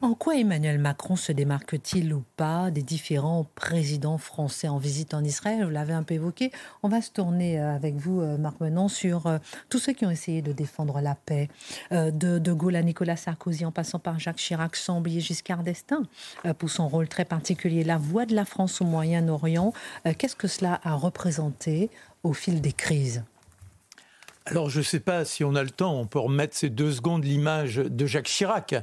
En quoi Emmanuel Macron se démarque-t-il ou pas des différents présidents français en visite en Israël? Vous l'avez un peu évoqué. On va se tourner euh, avec vous, euh, Marc Menon, sur euh, tous ceux qui ont essayé de défendre la paix, de Gaulle à Nicolas Sarkozy, en passant par Jacques Chirac, sans oublier Giscard d'Estaing, pour son rôle très particulier, la voix de la France au Moyen-Orient. Qu'est-ce que cela a représenté au fil des crises? Alors, je ne sais pas si on a le temps, on peut remettre ces deux secondes l'image de Jacques Chirac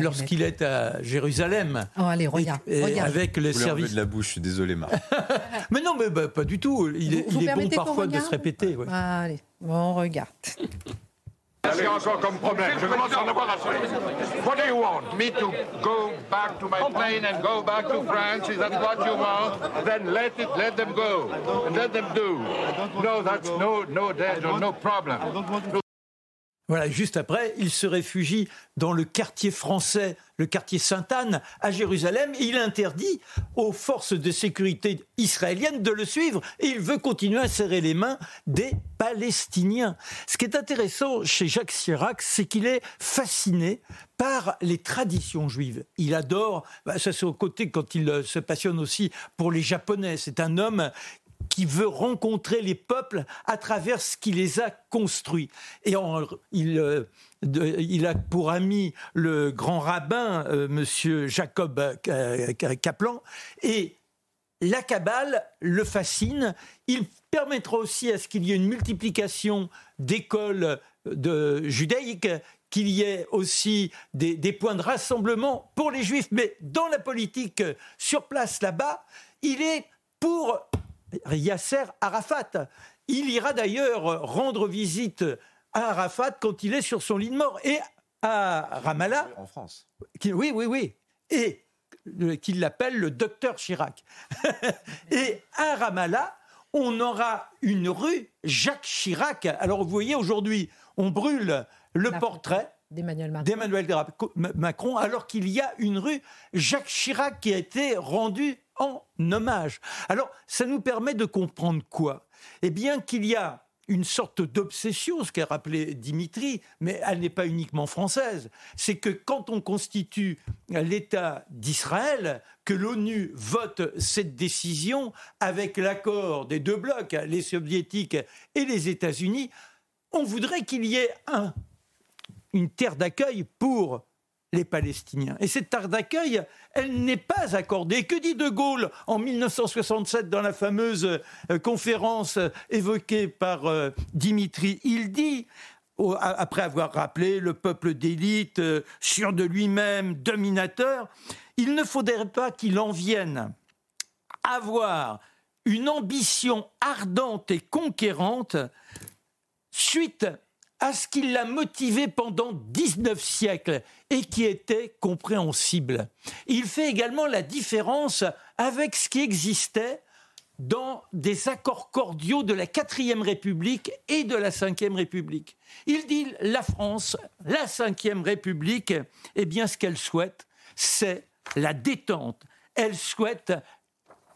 lorsqu'il est à Jérusalem. Oh, allez, regarde, et, et regarde. Avec le service de la bouche, je suis désolé, Marc. mais non, mais bah, pas du tout. Il est, vous, il vous est bon parfois de se répéter. Ouais. Allez, on regarde. J'ai encore comme problème. Je commence à en avoir assez. What do you want? Me to go back to my plane and go back to France? Is that what you want? Then let it, let them go, and let them do. No, that's no, no, no, no problem. Voilà, juste après, il se réfugie dans le quartier français, le quartier Sainte-Anne, à Jérusalem, et il interdit aux forces de sécurité israéliennes de le suivre, et il veut continuer à serrer les mains des Palestiniens. Ce qui est intéressant chez Jacques Chirac, c'est qu'il est fasciné par les traditions juives. Il adore, bah, ça c'est au côté quand il se passionne aussi pour les Japonais. C'est un homme qui veut rencontrer les peuples à travers ce qui les a construits. Et euh, il, a pour ami le grand rabbin, euh, monsieur Jacob euh, Kaplan, et la Kabbale le fascine. Il permettra aussi à ce qu'il y ait une multiplication d'écoles de judaïques qu'il y ait aussi des, points de rassemblement pour les juifs. Mais dans la politique sur place là-bas, il est pour Yasser Arafat. Il ira d'ailleurs rendre visite à Arafat quand il est sur son lit de mort. Et à Ramallah. En France. Qui, oui, oui, oui. Et qu'il l'appelle le docteur Chirac. et à Ramallah, on aura une rue Jacques Chirac. Alors vous voyez, aujourd'hui, on brûle le La portrait d'Emmanuel Macron. Macron, alors qu'il y a une rue Jacques Chirac qui a été rendue en hommage. Alors, ça nous permet de comprendre quoi? Eh bien qu'il y a une sorte d'obsession, ce qu'a rappelé Dimitri, mais elle n'est pas uniquement française. C'est que quand on constitue l'État d'Israël, que l'ONU vote cette décision avec l'accord des deux blocs, les soviétiques et les États-Unis, on voudrait qu'il y ait un, une terre d'accueil pour les Palestiniens. Et cette terre d'accueil, elle n'est pas accordée. Que dit De Gaulle en 1967 dans la fameuse euh, conférence euh, évoquée par euh, Dimitri? Il dit après avoir rappelé le peuple d'élite, sûr de lui-même, dominateur, il ne faudrait pas qu'il en vienne avoir une ambition ardente et conquérante suite à ce qui l'a motivé pendant 19 siècles et qui était compréhensible. Il fait également la différence avec ce qui existait dans des accords cordiaux de la quatrième République et de la cinquième République. Il dit la France, la cinquième République, eh bien ce qu'elle souhaite, c'est la détente. Elle souhaite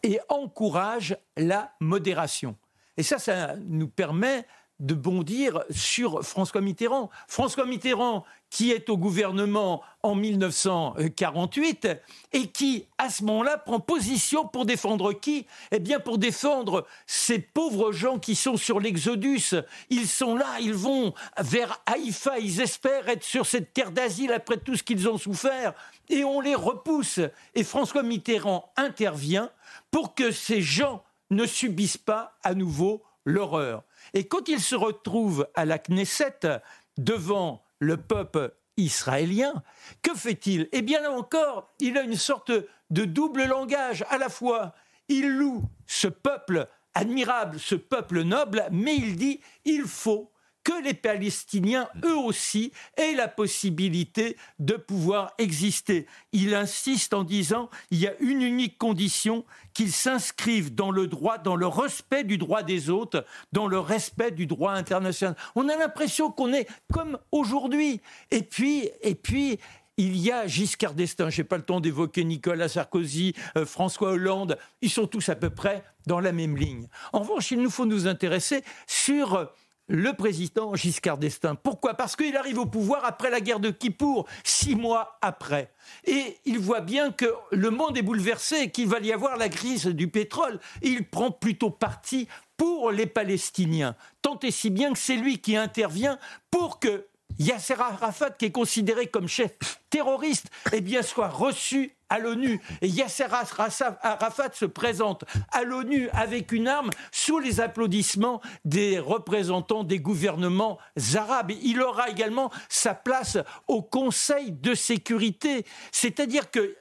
et encourage la modération. Et ça, ça nous permet de bondir sur François Mitterrand. François Mitterrand, qui est au gouvernement en 1948 et qui, à ce moment-là, prend position pour défendre qui? Eh bien, pour défendre ces pauvres gens qui sont sur l'Exodus. Ils sont là, ils vont vers Haïfa, ils espèrent être sur cette terre d'asile après tout ce qu'ils ont souffert, et on les repousse. Et François Mitterrand intervient pour que ces gens ne subissent pas à nouveau l'horreur. Et quand il se retrouve à la Knesset devant le peuple israélien. Que fait-il? Eh bien là encore, il a une sorte de double langage. À la fois, il loue ce peuple admirable, ce peuple noble, mais il dit il faut que les Palestiniens, eux aussi, aient la possibilité de pouvoir exister. Il insiste en disant il y a une unique condition, qu'ils s'inscrivent dans le droit, dans le respect du droit des autres, dans le respect du droit international. On a l'impression qu'on est comme aujourd'hui. Et puis, et puis, il y a Giscard d'Estaing, je n'ai pas le temps d'évoquer Nicolas Sarkozy, euh, François Hollande, ils sont tous à peu près dans la même ligne. En revanche, il nous faut nous intéresser sur le président Giscard d'Estaing. Pourquoi? Parce qu'il arrive au pouvoir après la guerre de Kippour, six mois après. Et il voit bien que le monde est bouleversé, qu'il va y avoir la crise du pétrole. Et il prend plutôt parti pour les Palestiniens. Tant et si bien que c'est lui qui intervient pour que Yasser Arafat, qui est considéré comme chef terroriste, eh bien, soit reçu à l'ONU. Et Yasser Arafat se présente à l'ONU avec une arme sous les applaudissements des représentants des gouvernements arabes. Il aura également sa place au Conseil de sécurité. C'est-à-dire que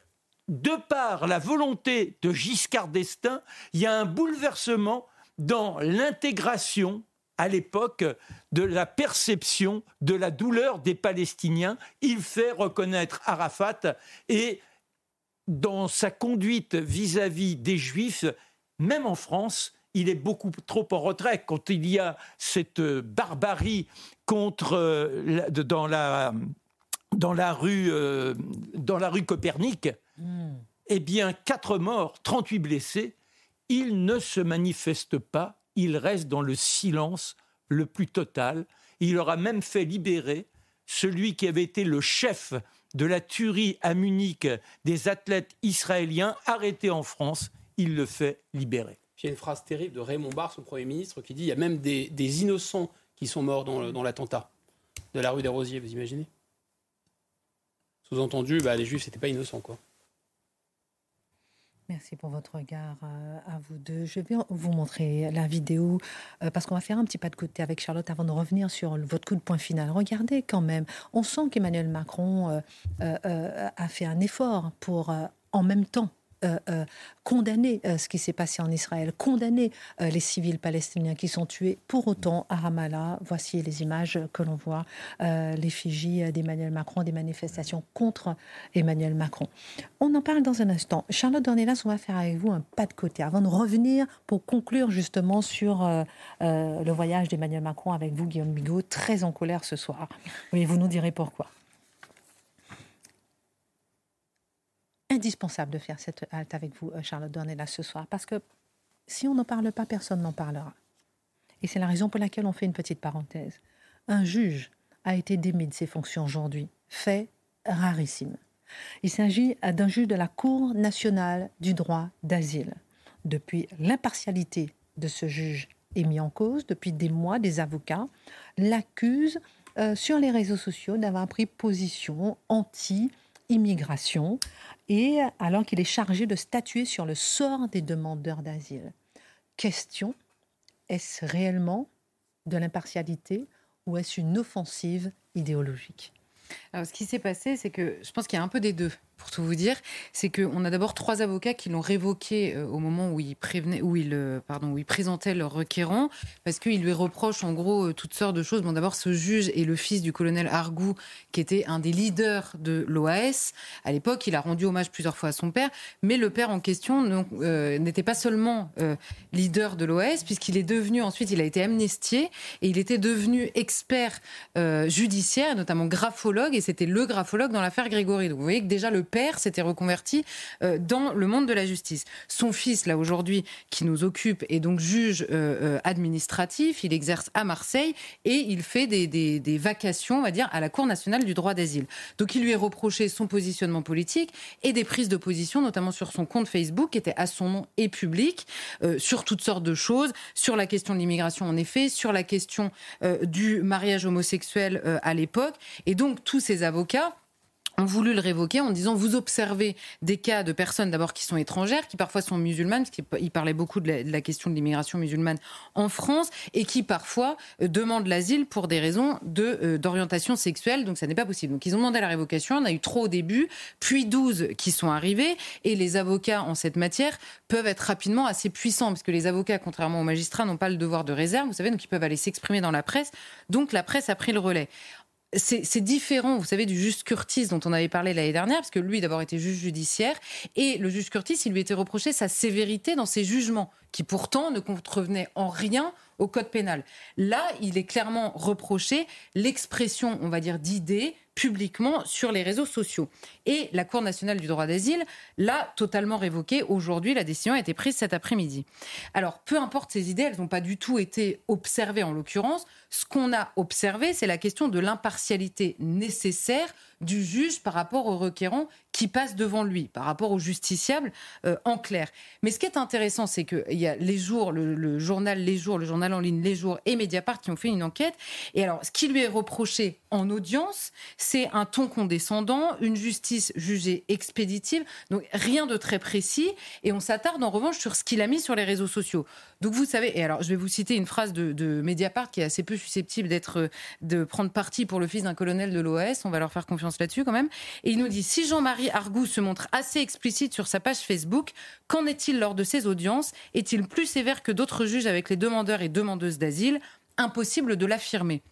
de par la volonté de Giscard d'Estaing, il y a un bouleversement dans l'intégration à l'époque de la perception de la douleur des Palestiniens. Il fait reconnaître Arafat et dans sa conduite vis-à-vis des Juifs, même en France, il est beaucoup trop en retrait quand il y a cette barbarie contre euh, dans la dans la rue euh, dans la rue Copernic. Hmm. Eh bien, quatre morts, 38 blessés. Il ne se manifeste pas il reste dans le silence le plus total. Il aura même fait libérer celui qui avait été le chef de la tuerie à Munich des athlètes israéliens arrêtés en France. Il le fait libérer. Il y a une phrase terrible de Raymond Barre, son Premier ministre, qui dit il y a même des, innocents qui sont morts dans, l'attentat de la rue des Rosiers, vous imaginez? Sous-entendu, bah, les Juifs, n'étaient pas innocents, quoi. Merci pour votre regard euh, à vous deux. Je vais vous montrer la vidéo euh, parce qu'on va faire un petit pas de côté avec Charlotte avant de revenir sur votre coup de poing final. Regardez quand même, on sent qu'Emmanuel Macron euh, a fait un effort pour en même temps euh, euh, condamner euh, ce qui s'est passé en Israël, condamner les civils palestiniens qui sont tués. Pour autant, à Ramallah, voici les images que l'on voit, l'effigie d'Emmanuel Macron, des manifestations contre Emmanuel Macron. On en parle dans un instant. Charlotte Dornelas, on va faire avec vous un pas de côté avant de revenir pour conclure justement sur le voyage d'Emmanuel Macron avec vous, Guillaume Bigot, très en colère ce soir. Oui, vous nous direz pourquoi. Indispensable de faire cette halte avec vous, euh, Charlotte là ce soir, parce que si on n'en parle pas, personne n'en parlera. Et c'est la raison pour laquelle on fait une petite parenthèse. Un juge a été démis de ses fonctions aujourd'hui, fait rarissime. Il s'agit d'un juge de la Cour nationale du droit d'asile. Depuis, l'impartialité de ce juge est mise en cause. Depuis des mois, des avocats l'accusent euh, sur les réseaux sociaux d'avoir pris position anti-immigration, et alors qu'il est chargé de statuer sur le sort des demandeurs d'asile. Question, est-ce réellement de l'impartialité ou est-ce une offensive idéologique? Alors, ce qui s'est passé, c'est que je pense qu'il y a un peu des deux pour tout vous dire, c'est qu'on a d'abord trois avocats qui l'ont révoqué euh, au moment où ils prévenaient, où ils, euh, pardon, où ils présentaient leur requérant, parce qu'ils lui reprochent en gros euh, toutes sortes de choses. Bon, d'abord, ce juge est le fils du colonel Argou, qui était un des leaders de l'OAS. À l'époque, il a rendu hommage plusieurs fois à son père, mais le père en question n'était pas seulement leader de l'OAS, puisqu'il est devenu ensuite, il a été amnistié et il était devenu expert judiciaire, notamment graphologue, et c'était le graphologue dans l'affaire Grégory. Donc, vous voyez que déjà le père s'était reconverti euh, dans le monde de la justice. Son fils, là aujourd'hui, qui nous occupe, est donc juge euh, euh, administratif. Il exerce à Marseille et il fait des, des, vacations, on va dire, à la Cour nationale du droit d'asile. Donc il lui est reproché son positionnement politique et des prises de position, notamment sur son compte Facebook, qui était à son nom et public, sur toutes sortes de choses, sur la question de l'immigration en effet, sur la question du mariage homosexuel à l'époque. Et donc tous ces avocats ont voulu le révoquer en disant vous observez des cas de personnes d'abord qui sont étrangères, qui parfois sont musulmanes, parce qu'il parlait beaucoup de la, question de l'immigration musulmane en France, et qui parfois euh, demandent l'asile pour des raisons de, euh, d'orientation sexuelle, donc ça n'est pas possible. Donc ils ont demandé la révocation, on a eu trop au début, puis 12 qui sont arrivés, et les avocats en cette matière peuvent être rapidement assez puissants, parce que les avocats, contrairement aux magistrats, n'ont pas le devoir de réserve, vous savez, donc ils peuvent aller s'exprimer dans la presse, donc la presse a pris le relais c'est différent, vous savez, du juge Curtis dont on avait parlé l'année dernière, parce que lui, d'abord, était juge judiciaire, et le juge Curtis, il lui était reproché sa sévérité dans ses jugements, qui pourtant ne contrevenaient en rien au code pénal. Là, il est clairement reproché l'expression, on va dire, d'idées publiquement sur les réseaux sociaux. Et la Cour nationale du droit d'asile l'a totalement révoqué. Aujourd'hui, la décision a été prise cet après-midi. Alors, peu importe ces idées, elles n'ont pas du tout été observées en l'occurrence. Ce qu'on a observé, c'est la question de l'impartialité nécessaire du juge par rapport au requérant qui passe devant lui, par rapport au justiciable euh, en clair. Mais ce qui est intéressant, c'est qu'il y a les jours, le, journal Les Jours, le journal en ligne Les Jours et Mediapart qui ont fait une enquête. Et alors, ce qui lui est reproché en audience, c'est un ton condescendant, une justice jugée expéditive, donc rien de très précis. Et on s'attarde en revanche sur ce qu'il a mis sur les réseaux sociaux. Donc vous savez, et alors je vais vous citer une phrase de, Mediapart qui est assez peu susceptible d'être, de prendre parti pour le fils d'un colonel de l'OS. On va leur faire confiance là-dessus quand même. Et il nous dit si Jean-Marie Argou se montre assez explicite sur sa page Facebook, qu'en est-il lors de ses audiences? Est-il plus sévère que d'autres juges avec les demandeurs et demandeuses d'asile? Impossible de l'affirmer.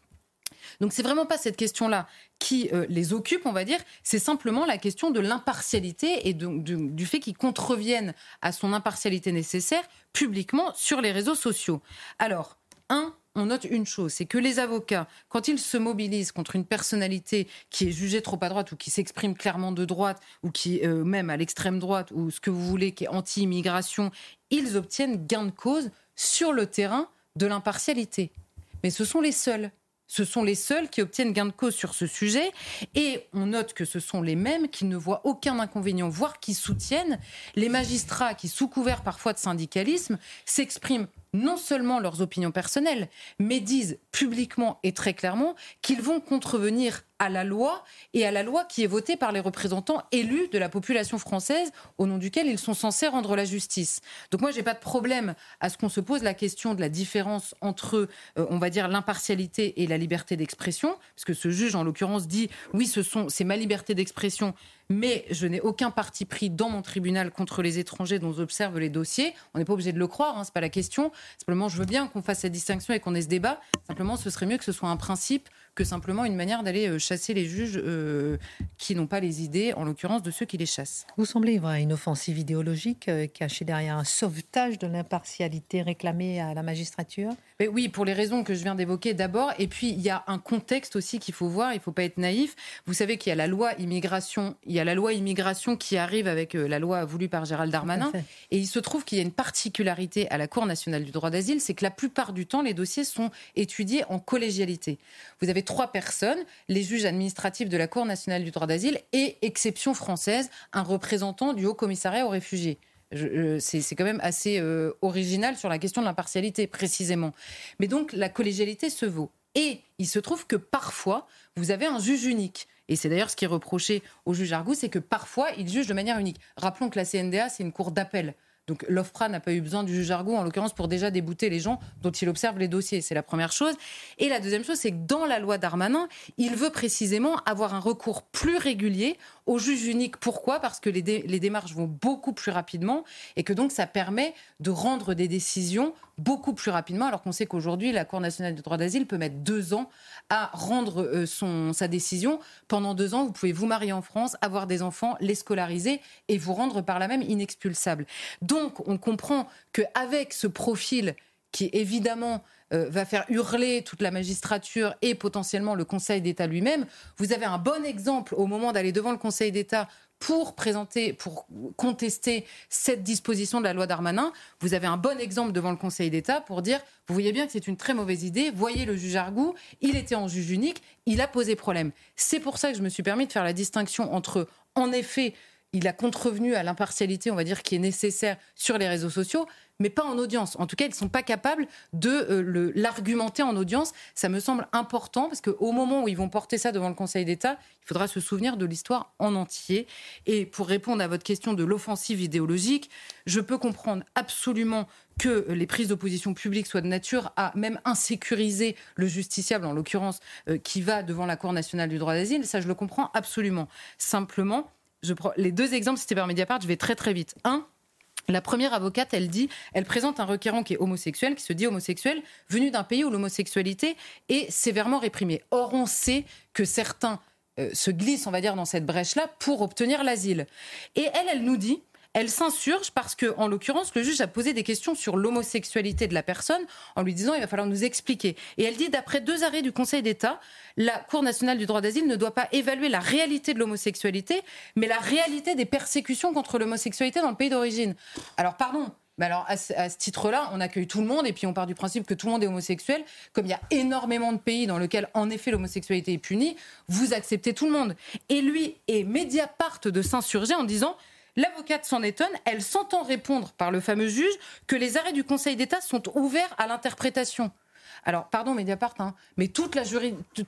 Donc c'est vraiment pas cette question-là qui euh, les occupe, on va dire, c'est simplement la question de l'impartialité et du fait qu'ils contreviennent à son impartialité nécessaire publiquement sur les réseaux sociaux. Alors, un, on note une chose, c'est que les avocats, quand ils se mobilisent contre une personnalité qui est jugée trop à droite ou qui s'exprime clairement de droite ou qui euh, même à l'extrême droite ou ce que vous voulez, qui est anti-immigration, ils obtiennent gain de cause sur le terrain de l'impartialité. Mais ce sont les seuls. Ce sont les seuls qui obtiennent gain de cause sur ce sujet. Et on note que ce sont les mêmes qui ne voient aucun inconvénient, voire qui soutiennent les magistrats qui, sous couvert parfois de syndicalisme, s'expriment non seulement leurs opinions personnelles, mais disent publiquement et très clairement qu'ils vont contrevenir à la loi et à la loi qui est votée par les représentants élus de la population française au nom duquel ils sont censés rendre la justice. Donc moi, j'ai pas de problème à ce qu'on se pose la question de la différence entre, euh, on va dire, l'impartialité et la liberté d'expression, parce que ce juge, en l'occurrence, dit oui, ce sont, c'est ma liberté d'expression, mais je n'ai aucun parti pris dans mon tribunal contre les étrangers dont j'observe les dossiers. On n'est pas obligé de le croire, hein, c'est pas la question. Simplement, je veux bien qu'on fasse cette distinction et qu'on ait ce débat. Simplement, ce serait mieux que ce soit un principe que simplement une manière d'aller euh, chasser les juges euh, qui n'ont pas les idées, en l'occurrence de ceux qui les chassent. Vous semblez voir une offensive idéologique euh, cachée derrière un sauvetage de l'impartialité réclamée à la magistrature? Mais Oui, pour les raisons que je viens d'évoquer d'abord. Et puis, il y a un contexte aussi qu'il faut voir, il ne faut pas être naïf. Vous savez qu'il y a la loi immigration, il y a la loi immigration qui arrive avec la loi voulue par Gérald Darmanin. Et il se trouve qu'il y a une particularité à la Cour nationale du droit d'asile, c'est que la plupart du temps, les dossiers sont étudiés en collégialité. Vous avez trois personnes, les juges administratifs de la Cour nationale du droit d'asile et, exception française, un représentant du Haut Commissariat aux réfugiés. C'est quand même assez euh, original sur la question de l'impartialité, précisément. Mais donc, la collégialité se vaut. Et il se trouve que parfois, vous avez un juge unique. Et c'est d'ailleurs ce qui est reproché au juge Argou, c'est que parfois, il juge de manière unique. Rappelons que la CNDA, c'est une cour d'appel. Donc l'OFPRA n'a pas eu besoin du juge Argou, en l'occurrence, pour déjà débouter les gens dont il observe les dossiers. C'est la première chose. Et la deuxième chose, c'est que dans la loi Darmanin, il veut précisément avoir un recours plus régulier au juge unique. Pourquoi? Parce que les, démarches vont beaucoup plus rapidement et que donc ça permet de rendre des décisions beaucoup plus rapidement, alors qu'on sait qu'aujourd'hui, la Cour nationale du droit d'asile peut mettre deux ans à rendre euh, son, sa décision. Pendant deux ans, vous pouvez vous marier en France, avoir des enfants, les scolariser et vous rendre par là même inexpulsable. Donc, on comprend qu'avec ce profil qui évidemment euh, va faire hurler toute la magistrature et potentiellement le Conseil d'État lui-même. Vous avez un bon exemple au moment d'aller devant le Conseil d'État pour présenter, pour contester cette disposition de la loi Darmanin, vous avez un bon exemple devant le Conseil d'État pour dire, vous voyez bien que c'est une très mauvaise idée, voyez le juge Argou, il était en juge unique, il a posé problème. C'est pour ça que je me suis permis de faire la distinction entre, en effet, il a contrevenu à l'impartialité, on va dire, qui est nécessaire sur les réseaux sociaux, mais pas en audience. En tout cas, ils ne sont pas capables de euh, l'argumenter en audience. Ça me semble important parce qu'au moment où ils vont porter ça devant le Conseil d'État, il faudra se souvenir de l'histoire en entier. Et pour répondre à votre question de l'offensive idéologique, je peux comprendre absolument que les prises d'opposition publiques soient de nature à même insécuriser le justiciable, en l'occurrence, euh, qui va devant la Cour nationale du droit d'asile. Ça, je le comprends absolument. Simplement, je prends les deux exemples, c'était par Mediapart, je vais très très vite. Un, la première avocate, elle dit, elle présente un requérant qui est homosexuel, qui se dit homosexuel, venu d'un pays où l'homosexualité est sévèrement réprimée. Or, on sait que certains euh, se glissent, on va dire, dans cette brèche-là pour obtenir l'asile. Et elle, elle nous dit, elle s'insurge parce que, en l'occurrence, le juge a posé des questions sur l'homosexualité de la personne en lui disant il va falloir nous expliquer. Et elle dit d'après deux arrêts du Conseil d'État, la Cour nationale du droit d'asile ne doit pas évaluer la réalité de l'homosexualité, mais la réalité des persécutions contre l'homosexualité dans le pays d'origine. Alors, pardon, mais alors, à ce, titre-là, on accueille tout le monde et puis on part du principe que tout le monde est homosexuel. Comme il y a énormément de pays dans lesquels, en effet, l'homosexualité est punie, vous acceptez tout le monde. Et lui et Mediapart de s'insurger en disant L'avocate s'en étonne, elle s'entend répondre par le fameux juge que les arrêts du Conseil d'État sont ouverts à l'interprétation. Alors, pardon, Mediapart, hein, mais toute la,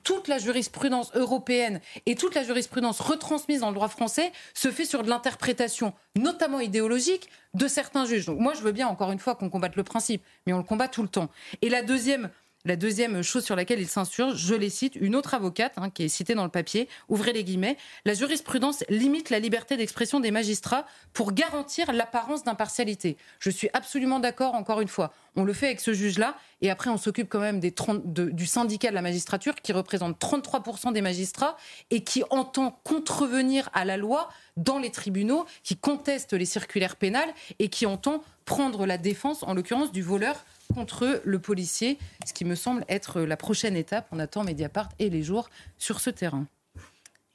toute la, jurisprudence européenne et toute la jurisprudence retransmise dans le droit français se fait sur de l'interprétation, notamment idéologique, de certains juges. Donc, moi, je veux bien, encore une fois, qu'on combatte le principe, mais on le combat tout le temps. Et la deuxième la deuxième chose sur laquelle il s'insurge, je les cite, une autre avocate hein, qui est citée dans le papier, ouvrez les guillemets, la jurisprudence limite la liberté d'expression des magistrats pour garantir l'apparence d'impartialité. Je suis absolument d'accord, encore une fois. On le fait avec ce juge-là, et après on s'occupe quand même du syndicat de la magistrature qui représente 33% des magistrats et qui entend contrevenir à la loi dans les tribunaux, qui conteste les circulaires pénales et qui entend prendre la défense, en l'occurrence du voleur contre le policier, ce qui me semble être la prochaine étape. On attend Mediapart et les jours sur ce terrain.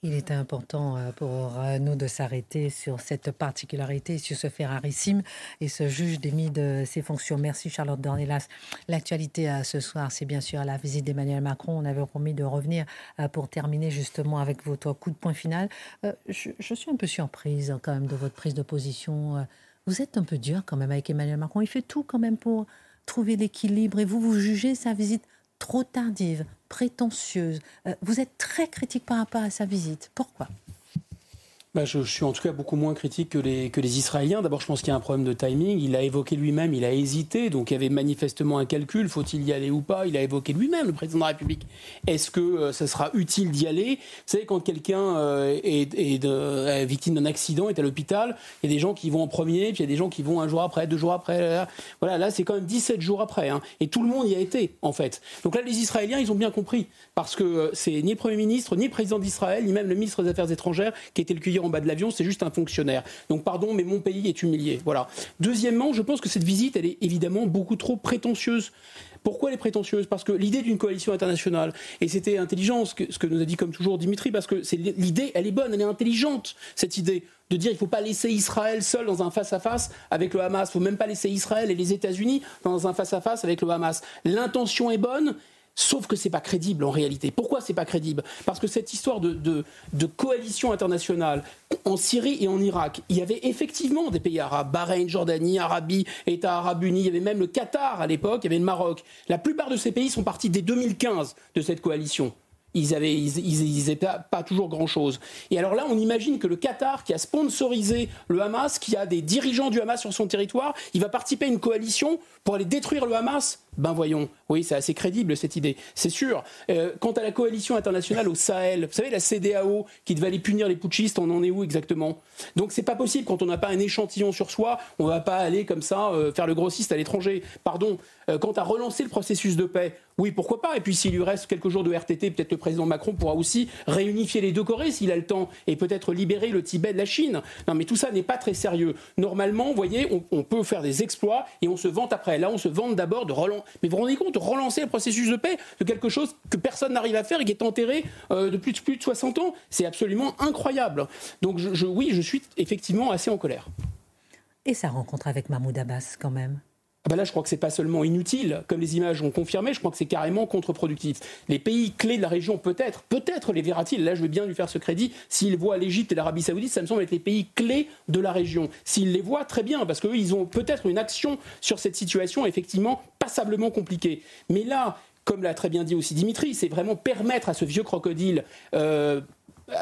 Il est important euh, pour euh, nous de s'arrêter sur cette particularité, sur ce fait rarissime et ce juge démis de ses fonctions. Merci Charlotte Dornelas. L'actualité euh, ce soir, c'est bien sûr la visite d'Emmanuel Macron. On avait promis de revenir pour terminer justement avec votre coup de poing final. Je, je suis un peu surprise quand même de votre prise de position. Vous êtes un peu dur quand même avec Emmanuel Macron. Il fait tout quand même pour trouver l'équilibre et vous, vous jugez sa visite trop tardive, prétentieuse. Euh, vous êtes très critique par rapport à sa visite. Pourquoi? Bah, je, suis en tout cas beaucoup moins critique que les, Israéliens. D'abord, je pense qu'il y a un problème de timing. Il a évoqué lui-même, il a hésité, donc il y avait manifestement un calcul. Faut-il y aller ou pas? Il a évoqué lui-même, le président de la République. Est-ce que euh, ça sera utile d'y aller? Vous savez, quand quelqu'un euh, est, victime d'un accident, est à l'hôpital, il y a des gens qui vont en premier, puis il y a des gens qui vont un jour après, deux jours après. Voilà, là, c'est quand même 17 jours après. Hein. et tout le monde y a été, en fait. Donc là, les Israéliens, ils ont bien compris. Parce que euh, c'est ni le Premier ministre, ni le président d'Israël, ni même le ministre des Affaires étrangères qui était le cueillir en bas de l'avion, c'est juste un fonctionnaire. Donc pardon, mais mon pays est humilié. Voilà. Deuxièmement, je pense que cette visite, elle est évidemment beaucoup trop prétentieuse. Pourquoi elle est prétentieuse? Parce que l'idée d'une coalition internationale, et c'était intelligent ce que, nous a dit comme toujours Dimitri, parce que l'idée, elle est bonne, elle est intelligente, cette idée de dire il ne faut pas laisser Israël seul dans un face-à-face avec le Hamas, il ne faut même pas laisser Israël et les États-Unis dans un face à -face avec le Hamas. L'intention est bonne, Sauf que c'est pas crédible en réalité. Pourquoi c'est pas crédible? Parce que cette histoire de, de, coalition internationale en Syrie et en Irak, il y avait effectivement des pays arabes, Bahreïn, Jordanie, Arabie, États arabes unis, il y avait même le Qatar à l'époque, il y avait le Maroc. La plupart de ces pays sont partis dès 2015 de cette coalition ils avaient, ils, pas, toujours grand-chose. Et alors là, on imagine que le Qatar, qui a sponsorisé le Hamas, qui a des dirigeants du Hamas sur son territoire, il va participer à une coalition pour aller détruire le Hamas ben voyons, oui, c'est assez crédible cette idée, c'est sûr. Euh, quant à la coalition internationale au Sahel, vous savez, la CDAO qui devait aller punir les putschistes, on en est où exactement? Donc c'est pas possible quand on n'a pas un échantillon sur soi, on va pas aller comme ça euh, faire le grossiste à l'étranger. Pardon. Euh, quant à relancer le processus de paix, oui, pourquoi pas? Et puis s'il lui reste quelques jours de RTT, peut-être le président Macron pourra aussi réunifier les deux Corées s'il a le temps et peut-être libérer le Tibet de la Chine. Non, mais tout ça n'est pas très sérieux. Normalement, vous voyez, on, on peut faire des exploits et on se vante après. Là, on se vante d'abord de relancer mais vous vous rendez compte, relancer le processus de paix de quelque chose que personne n'arrive à faire et qui est enterré euh, depuis plus de 60 ans, c'est absolument incroyable. Donc oui, je suis effectivement assez en colère. Et sa rencontre avec Mahmoud Abbas quand même ah bah là, je crois que c'est pas seulement inutile, comme les images ont confirmé, je crois que c'est carrément contre-productif. Les pays clés de la région, peut-être, peut-être les verra-t-il, là je veux bien lui faire ce crédit, s'il voit l'Égypte et l'Arabie Saoudite, ça me semble être les pays clés de la région. S'il les voit, très bien, parce qu'eux, ils ont peut-être une action sur cette situation effectivement passablement compliquée. Mais là, comme l'a très bien dit aussi Dimitri, c'est vraiment permettre à ce vieux crocodile euh,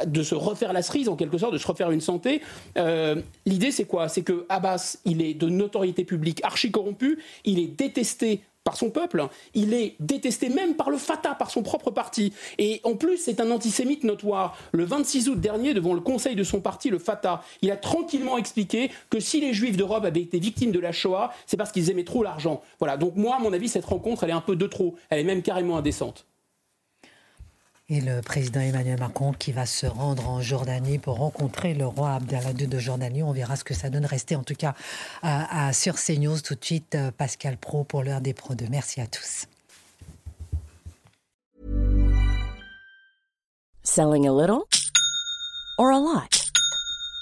de se refaire la cerise en quelque sorte, de se refaire une santé. Euh, l'idée c'est quoi? C'est que Abbas, il est de notoriété publique archi corrompu, il est détesté par son peuple, il est détesté même par le Fatah, par son propre parti. Et en plus, c'est un antisémite notoire. Le 26 août dernier, devant le conseil de son parti, le Fatah, il a tranquillement expliqué que si les juifs d'Europe avaient été victimes de la Shoah, c'est parce qu'ils aimaient trop l'argent. Voilà, donc moi, à mon avis, cette rencontre, elle est un peu de trop. Elle est même carrément indécente et le président Emmanuel Macron qui va se rendre en Jordanie pour rencontrer le roi Abdallah II de Jordanie. On verra ce que ça donne. Restez en tout cas à, à sur CNews tout de suite. Euh, Pascal Pro pour l'heure des Pro 2. Merci à tous. Selling a little or a lot?